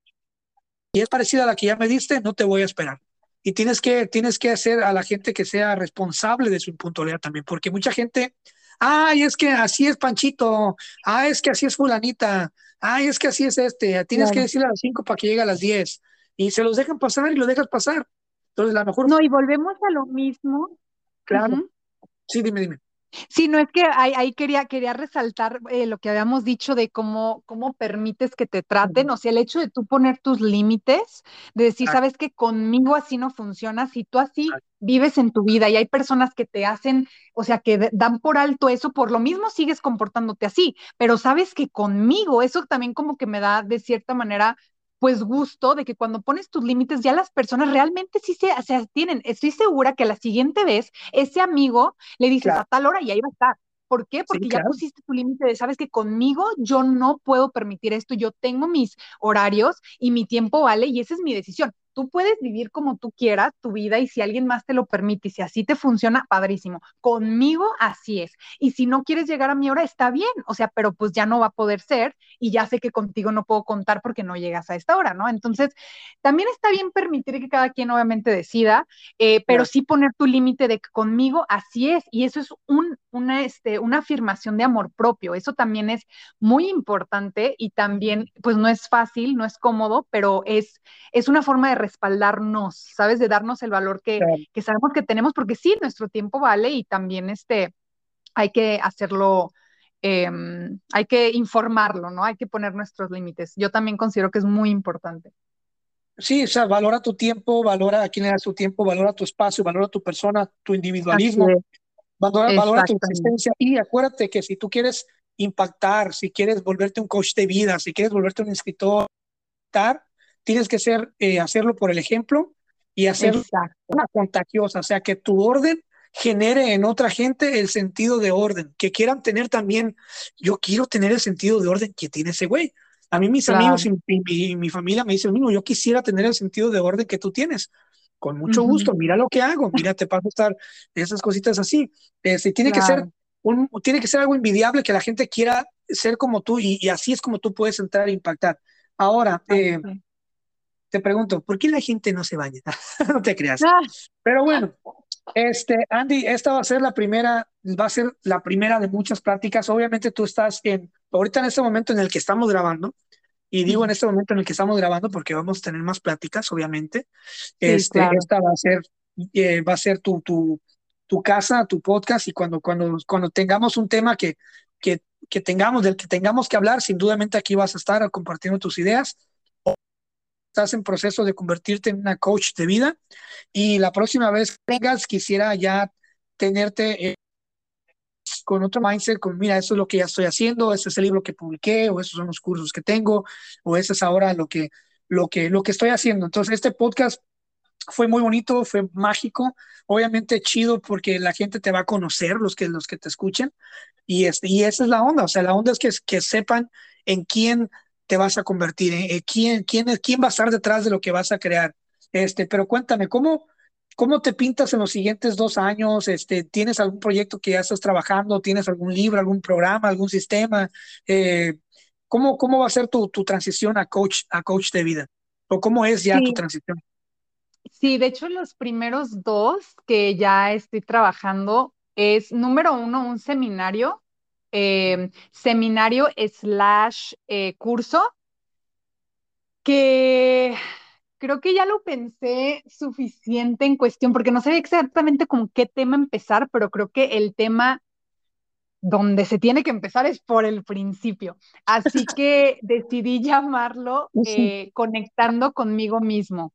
y es parecida a la que ya me diste, no te voy a esperar. Y tienes que, tienes que hacer a la gente que sea responsable de su impuntualidad también, porque mucha gente, ay, es que así es Panchito, ay, es que así es fulanita, ay, es que así es este, tienes que decirle a las 5 para que llegue a las 10 y se los dejan pasar y lo dejas pasar. Entonces, a lo mejor... No, y volvemos a lo mismo. Claro. Sí, dime, dime. Sí, no es que ahí, quería, quería resaltar eh, lo que habíamos dicho de cómo, cómo permites que te traten, o sea, el hecho de tú poner tus límites, de decir, sabes que conmigo así no funciona, si tú así vives en tu vida y hay personas que te hacen, o sea, que dan por alto eso, por lo mismo sigues comportándote así, pero sabes que conmigo eso también como que me da de cierta manera pues gusto de que cuando pones tus límites ya las personas realmente sí se, se tienen. Estoy segura que la siguiente vez ese amigo le dices a tal hora y ahí va a estar. ¿Por qué? Porque ya pusiste tu límite de, sabes que conmigo yo no puedo permitir esto, yo tengo mis horarios y mi tiempo vale y esa es mi decisión tú puedes vivir como tú quieras tu vida y si alguien más te lo permite y si así te funciona, padrísimo. Conmigo así es. Y si no quieres llegar a mi hora, está bien, o sea, pero pues ya no va a poder ser y ya sé que contigo no puedo contar porque no llegas a esta hora, ¿no? Entonces, también está bien permitir que cada quien obviamente decida, eh, pero sí poner tu límite de que conmigo así es y eso es un, una, este, una afirmación de amor propio. Eso también es muy importante y también, pues no es fácil, no es cómodo, pero es, es una forma de respaldarnos, ¿sabes? De darnos el valor que, que sabemos que tenemos, porque sí, nuestro tiempo vale y también este, hay que hacerlo, em, hay que informarlo, ¿no? Hay que poner nuestros límites. Yo también considero que es muy importante. Sí, o sea, valora tu tiempo, valora a quién le das tu tiempo, valora tu espacio, valora tu persona, tu individualismo, valora, valora, tu existencia y acuérdate que si tú quieres impactar, si quieres volverte un coach de vida, si quieres volverte un escritor, tienes que ser, eh, hacerlo por el ejemplo y hacer una contagiosa, o sea, que tu orden genere en otra gente el sentido de orden, que quieran tener también, yo quiero tener el sentido de orden que tiene ese güey. A mí mis amigos y mi, familia me dicen, mismo, yo quisiera tener el sentido de orden que tú tienes. Con mucho gusto, mira lo que hago, mira, te paso a estar esas cositas así. Este, tiene que ser un, tiene que ser algo envidiable que la gente quiera ser como tú y, así es como tú puedes entrar e impactar. Ahora, eh, te pregunto, ¿por qué la gente no se baña? no te creas. Ah. Pero bueno, este, Andy, esta va a ser la primera, va a ser la primera de muchas prácticas. Obviamente tú estás en, ahorita en este momento en el que estamos grabando, y digo en este momento en el que estamos grabando porque vamos a tener más pláticas, obviamente. este, Esta va a ser, eh, va a ser tu, tu, tu casa, tu podcast, y cuando, cuando, cuando tengamos un tema que, que, que tengamos, del que tengamos que hablar, sin duda aquí vas a estar compartiendo tus ideas estás en proceso de convertirte en una coach de vida y la próxima vez que vengas quisiera ya tenerte eh, con otro mindset, con mira, eso es lo que ya estoy haciendo, ese es el libro que publiqué o esos son los cursos que tengo o eso es ahora lo que, lo que, lo que estoy haciendo. Entonces, este podcast fue muy bonito, fue mágico, obviamente chido porque la gente te va a conocer, los que, los que te escuchen, y, este, y esa es la onda, o sea, la onda es que, que sepan en quién te vas a convertir, en quién, quién, quién va a estar detrás de lo que vas a crear. Este, pero cuéntame, ¿cómo, ¿Cómo te pintas en los siguientes dos años? Este, ¿Tienes algún proyecto que ya estás trabajando? ¿Tienes algún libro, algún programa, algún sistema? Eh, ¿cómo, ¿Cómo va a ser tu, tu, transición a coach, a coach de vida? ¿O cómo es ya tu transición? Sí, de hecho los primeros dos que ya estoy trabajando es, número uno, un seminario, eh, seminario slash eh, curso, que creo que ya lo pensé suficiente en cuestión, porque no sé exactamente con qué tema empezar, pero creo que el tema donde se tiene que empezar es por el principio. Así que decidí llamarlo eh, Conectando conmigo mismo.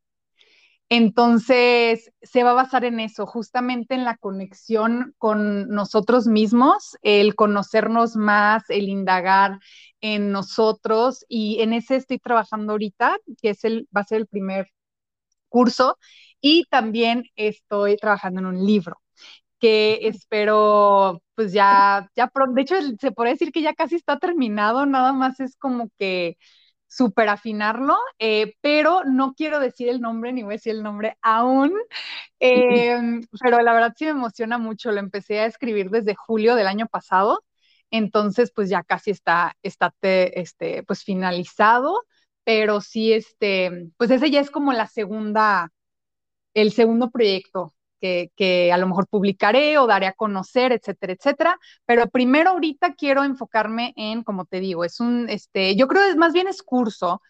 Entonces, se va a basar en eso, justamente en la conexión con nosotros mismos, el conocernos más, el indagar en nosotros y en ese estoy trabajando ahorita, que es el, va a ser el primer curso y también estoy trabajando en un libro que espero, pues ya, ya pronto, de hecho se puede decir que ya casi está terminado, nada más es como que super afinarlo, eh, pero no quiero decir el nombre ni voy a decir el nombre aún, em, pero la verdad sí me emociona mucho, lo empecé a escribir desde julio del año pasado, entonces pues ya casi está, está este, pues finalizado, pero sí, este, pues ese ya es como la segunda, el segundo proyecto que, a lo mejor publicaré o daré a conocer, etcétera, etcétera. Pero primero ahorita quiero enfocarme en, como te digo, es un, este, yo creo que más bien es curso,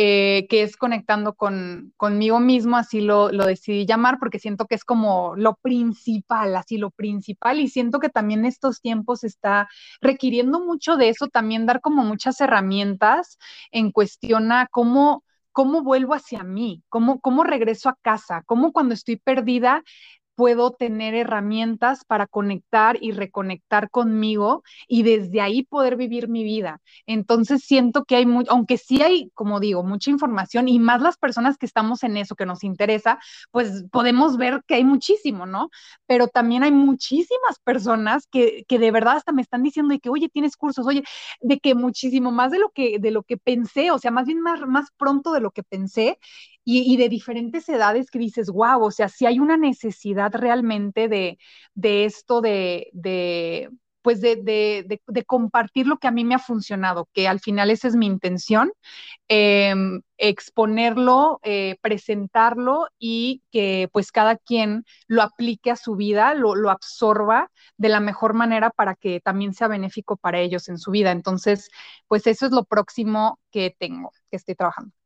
eh, que es conectando con, conmigo mismo, así lo, lo, decidí llamar, porque siento que es como lo principal, así lo principal, y siento que también estos tiempos está requiriendo mucho de eso, también dar como muchas herramientas en cuestión a cómo cómo vuelvo hacia mí, cómo, cómo regreso a casa, cómo cuando estoy perdida puedo tener herramientas para conectar y reconectar conmigo y desde ahí poder vivir mi vida. Entonces siento que hay, mucho, aunque sí hay, como digo, mucha información y más las personas que estamos en eso, que nos interesa, pues podemos ver que hay muchísimo, ¿no? Pero también hay muchísimas personas que, que de verdad hasta me están diciendo de que, oye, tienes cursos, oye, de que muchísimo más de lo que, de lo que pensé, o sea, más bien más, más pronto de lo que pensé y, de diferentes edades que dices, wow, o sea, si hay una necesidad realmente de, de esto, de, de pues de, de, compartir lo que a mí me ha funcionado, que al final esa es mi intención, eh, exponerlo, eh, presentarlo y que pues cada quien lo aplique a su vida, lo, lo, absorba de la mejor manera para que también sea benéfico para ellos en su vida. Entonces, pues eso es lo próximo que tengo, que estoy trabajando.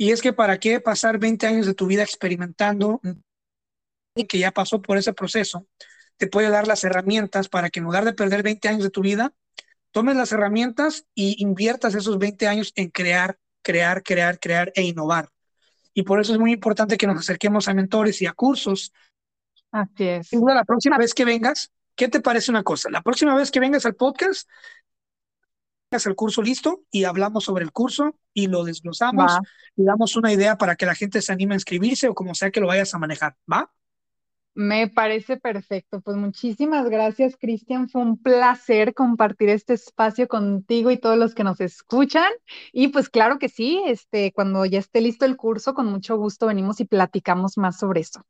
Y es que para qué pasar 20 años de tu vida experimentando y que ya pasó por ese proceso, te puede dar las herramientas para que en lugar de perder 20 años de tu vida, tomes las herramientas y inviertas esos 20 años en crear, crear, crear, crear e innovar. Y por eso es muy importante que nos acerquemos a mentores y a cursos. Así es. Y la próxima vez que vengas, ¿qué te parece una cosa? La próxima vez que vengas al podcast, el curso listo y hablamos sobre el curso y lo desglosamos y damos una idea para que la gente se anime a inscribirse o como sea que lo vayas a manejar, ¿va? Me parece perfecto. Pues muchísimas gracias, Cristian. Fue un placer compartir este espacio contigo y todos los que nos escuchan. Y pues claro que sí, este, cuando ya esté listo el curso, con mucho gusto venimos y platicamos más sobre eso.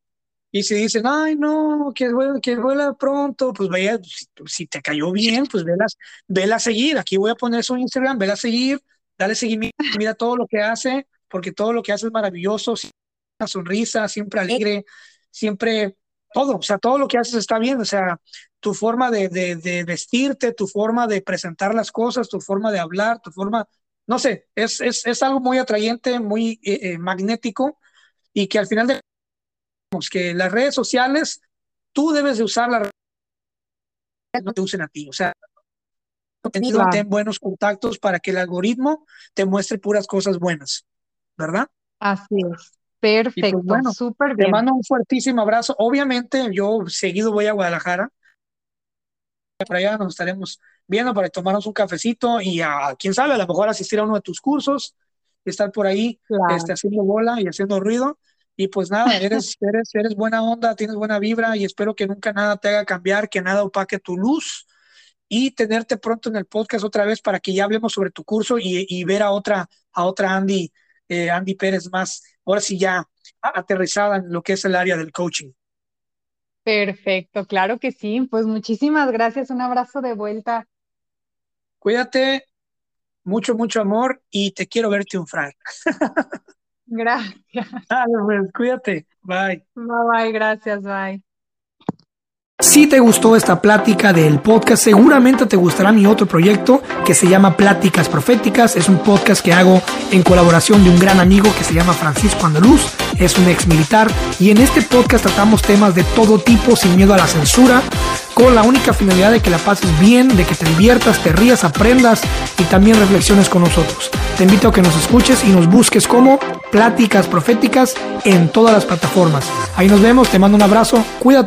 Y si dicen, ay, no, que vuela, que vuela pronto, pues vaya, si, te cayó bien, pues velas, vela seguir. Aquí voy a poner su Instagram, vela a seguir, dale seguimiento, mira todo lo que hace, porque todo lo que hace es maravilloso, una sonrisa, siempre alegre, siempre todo, o sea, todo lo que haces está bien, o sea, tu forma de, de, vestirte, tu forma de presentar las cosas, tu forma de hablar, tu forma, no sé, es, es, es algo muy atrayente, muy eh, eh, magnético y que al final de que las redes sociales, tú debes de usar las redes no te usen a ti. O sea, tenido ten buenos contactos para que el algoritmo te muestre puras cosas buenas, ¿verdad? Así es. Pues, Perfecto, bueno, súper bien. Te mando un fuertísimo abrazo. Obviamente, yo seguido voy a Guadalajara. Por allá nos estaremos viendo para tomarnos un cafecito y a quién sabe, a lo mejor asistir a uno de tus cursos, estar por ahí este, haciendo bola y haciendo ruido. Y pues nada, eres, eres, eres buena onda, tienes buena vibra y espero que nunca nada te haga cambiar, que nada opaque tu luz y tenerte pronto en el podcast otra vez para que ya hablemos sobre tu curso y, y ver a otra, a otra Andy, eh, Andy Pérez más, ahora sí ya aterrizada en lo que es el área del coaching. Perfecto, claro que sí. Pues muchísimas gracias, un abrazo de vuelta. Cuídate, mucho, mucho amor y te quiero ver triunfar. Gracias. Dale, pues, cuídate. Bye. Bye, bye, gracias, bye. Si te gustó esta plática del podcast, seguramente te gustará mi otro proyecto que se llama Pláticas Proféticas. Es un podcast que hago en colaboración de un gran amigo que se llama Francisco Andaluz. Es un ex militar y en este podcast tratamos temas de todo tipo sin miedo a la censura, con la única finalidad de que la pases bien, de que te diviertas, te rías, aprendas y también reflexiones con nosotros. Te invito a que nos escuches y nos busques como Pláticas Proféticas en todas las plataformas. Ahí nos vemos, te mando un abrazo, cuídate.